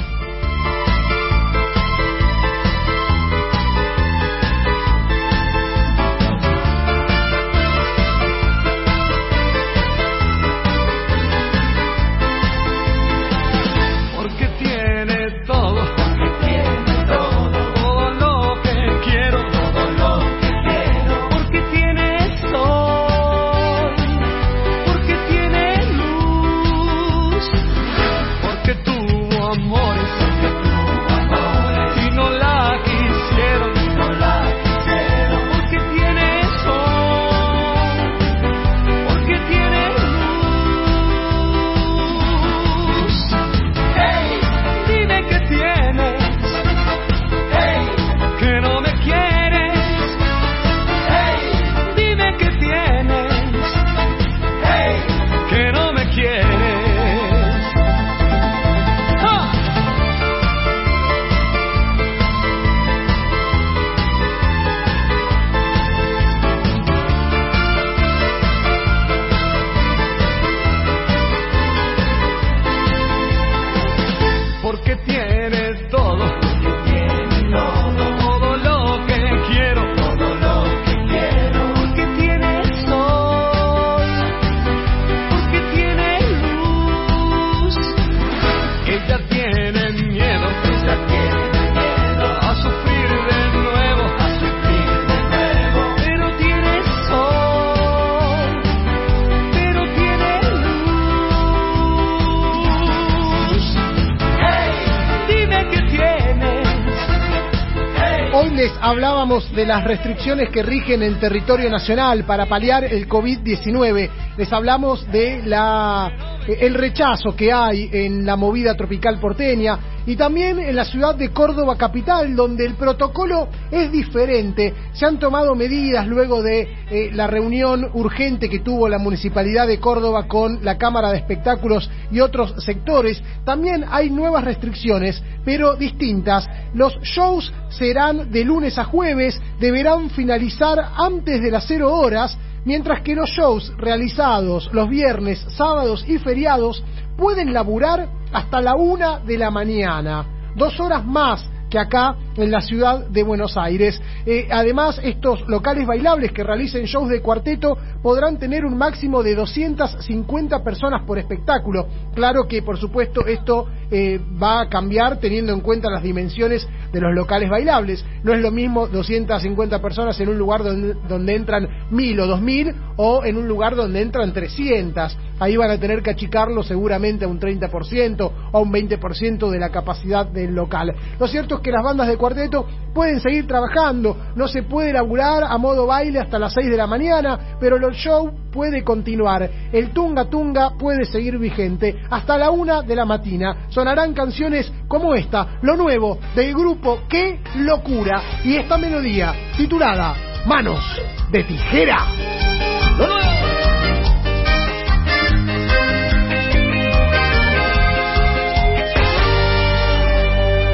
Hablábamos de las restricciones que rigen el territorio nacional para paliar el COVID-19. Les hablamos de la el rechazo que hay en la movida tropical porteña y también en la ciudad de Córdoba capital, donde el protocolo es diferente. Se han tomado medidas luego de eh, la reunión urgente que tuvo la municipalidad de Córdoba con la Cámara de Espectáculos y otros sectores. También hay nuevas restricciones, pero distintas. Los shows serán de lunes a jueves, deberán finalizar antes de las cero horas mientras que los shows realizados los viernes, sábados y feriados pueden laburar hasta la una de la mañana, dos horas más que acá en la ciudad de Buenos Aires. Eh, además, estos locales bailables que realicen shows de cuarteto podrán tener un máximo de 250 personas por espectáculo. Claro que, por supuesto, esto eh, va a cambiar teniendo en cuenta las dimensiones de los locales bailables. No es lo mismo 250 personas en un lugar donde, entran 1000 o 2000 o en un lugar donde entran 300. Ahí van a tener que achicarlo seguramente a un 30% o un 20% de la capacidad del local. Lo cierto es que las bandas de cuarteto pueden seguir trabajando, no se puede laburar a modo baile hasta las 6 de la mañana, pero el show puede continuar. El Tunga Tunga puede seguir vigente hasta la una de la mañana. Sonarán canciones como esta, lo nuevo del grupo Qué Locura y esta melodía titulada Manos de Tijera.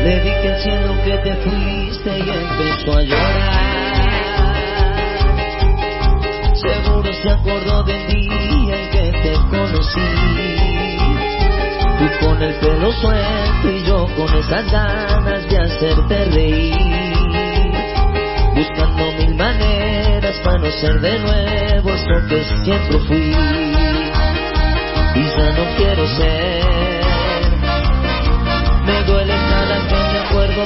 Le dije al cielo que te fuiste y empezó a llorar. Se acordó del día en que te conocí. Tú con el pelo suelto y yo con esas ganas de hacerte reír. Buscando mil maneras para no ser de nuevo esto que siempre fui. Y ya no quiero ser.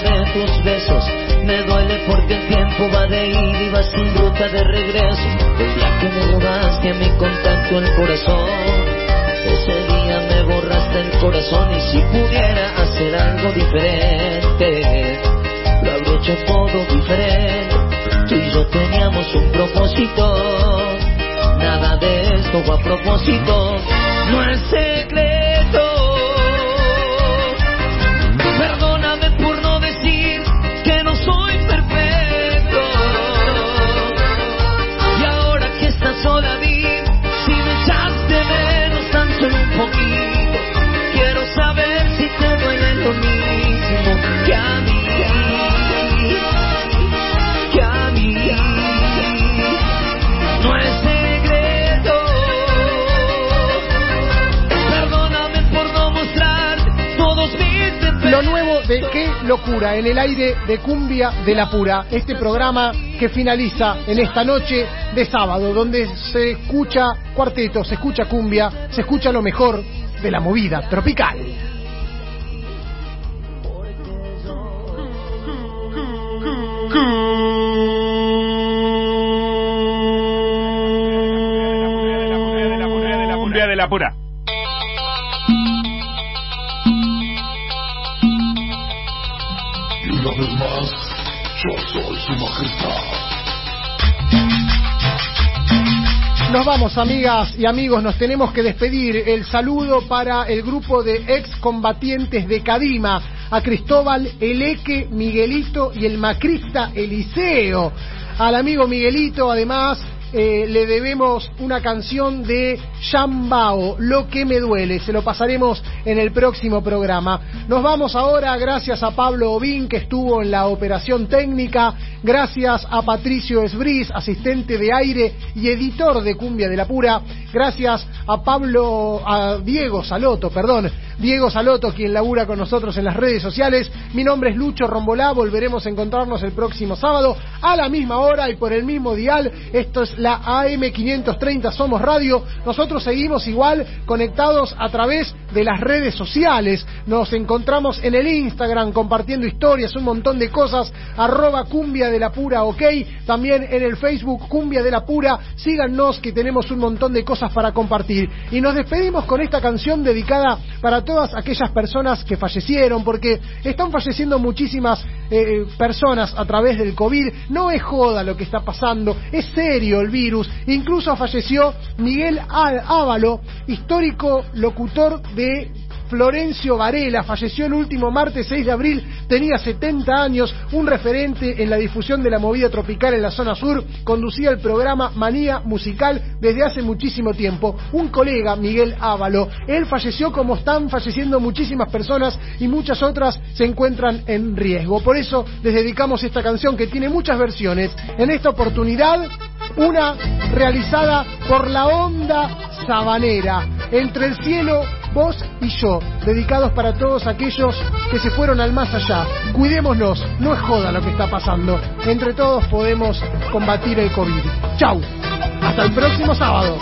De tus besos. Me duele porque el tiempo va de ida y va sin ruta de regreso. El día que me robaste a mi contacto el corazón. Ese día me borraste el corazón y si pudiera hacer algo diferente, lo habría hecho todo diferente. Tú y yo teníamos un propósito. Nada de esto fue a propósito. No es secreto. Locura en el aire de Cumbia de la Pura, este programa que finaliza en esta noche de sábado, donde se escucha cuarteto, se escucha cumbia, se escucha lo mejor de la movida tropical. Cumbia de la pura. Nos vamos, amigas y amigos, nos tenemos que despedir. El saludo para el grupo de excombatientes de Cadima, a Cristóbal, Eleque, Miguelito y el macrista Eliseo. Al amigo Miguelito, además, eh, le debemos una canción de Shambao, Lo que me duele. Se lo pasaremos en el próximo programa. Nos vamos ahora, gracias a Pablo Obín, que estuvo en la operación técnica. Gracias a Patricio Esbris, asistente de aire y editor de Cumbia de la Pura. Gracias a Pablo, a Diego Saloto, perdón. Diego Saloto, quien labura con nosotros en las redes sociales. Mi nombre es Lucho Rombolá. Volveremos a encontrarnos el próximo sábado a la misma hora y por el mismo dial. Esto es la AM530 Somos Radio. Nosotros seguimos igual conectados a través de las redes sociales. Nos encontramos en el Instagram compartiendo historias, un montón de cosas. Arroba Cumbia de la Pura, ok. También en el Facebook Cumbia de la Pura. Síganos que tenemos un montón de cosas para compartir. Y nos despedimos con esta canción dedicada para todas aquellas personas que fallecieron, porque están falleciendo muchísimas eh, personas a través del COVID. No es joda lo que está pasando, es serio el virus. Incluso falleció Miguel Ávalo, histórico locutor de Florencio Varela falleció el último martes 6 de abril, tenía 70 años, un referente en la difusión de la movida tropical en la zona sur, conducía el programa Manía Musical desde hace muchísimo tiempo. Un colega, Miguel Ávalo, él falleció como están falleciendo muchísimas personas y muchas otras se encuentran en riesgo. Por eso les dedicamos esta canción que tiene muchas versiones. En esta oportunidad, una realizada por la onda sabanera, entre el cielo vos y yo, dedicados para todos aquellos que se fueron al más allá. Cuidémonos, no es joda lo que está pasando. Entre todos podemos combatir el COVID. Chau, hasta el próximo sábado.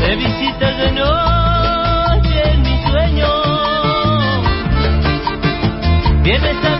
De Viene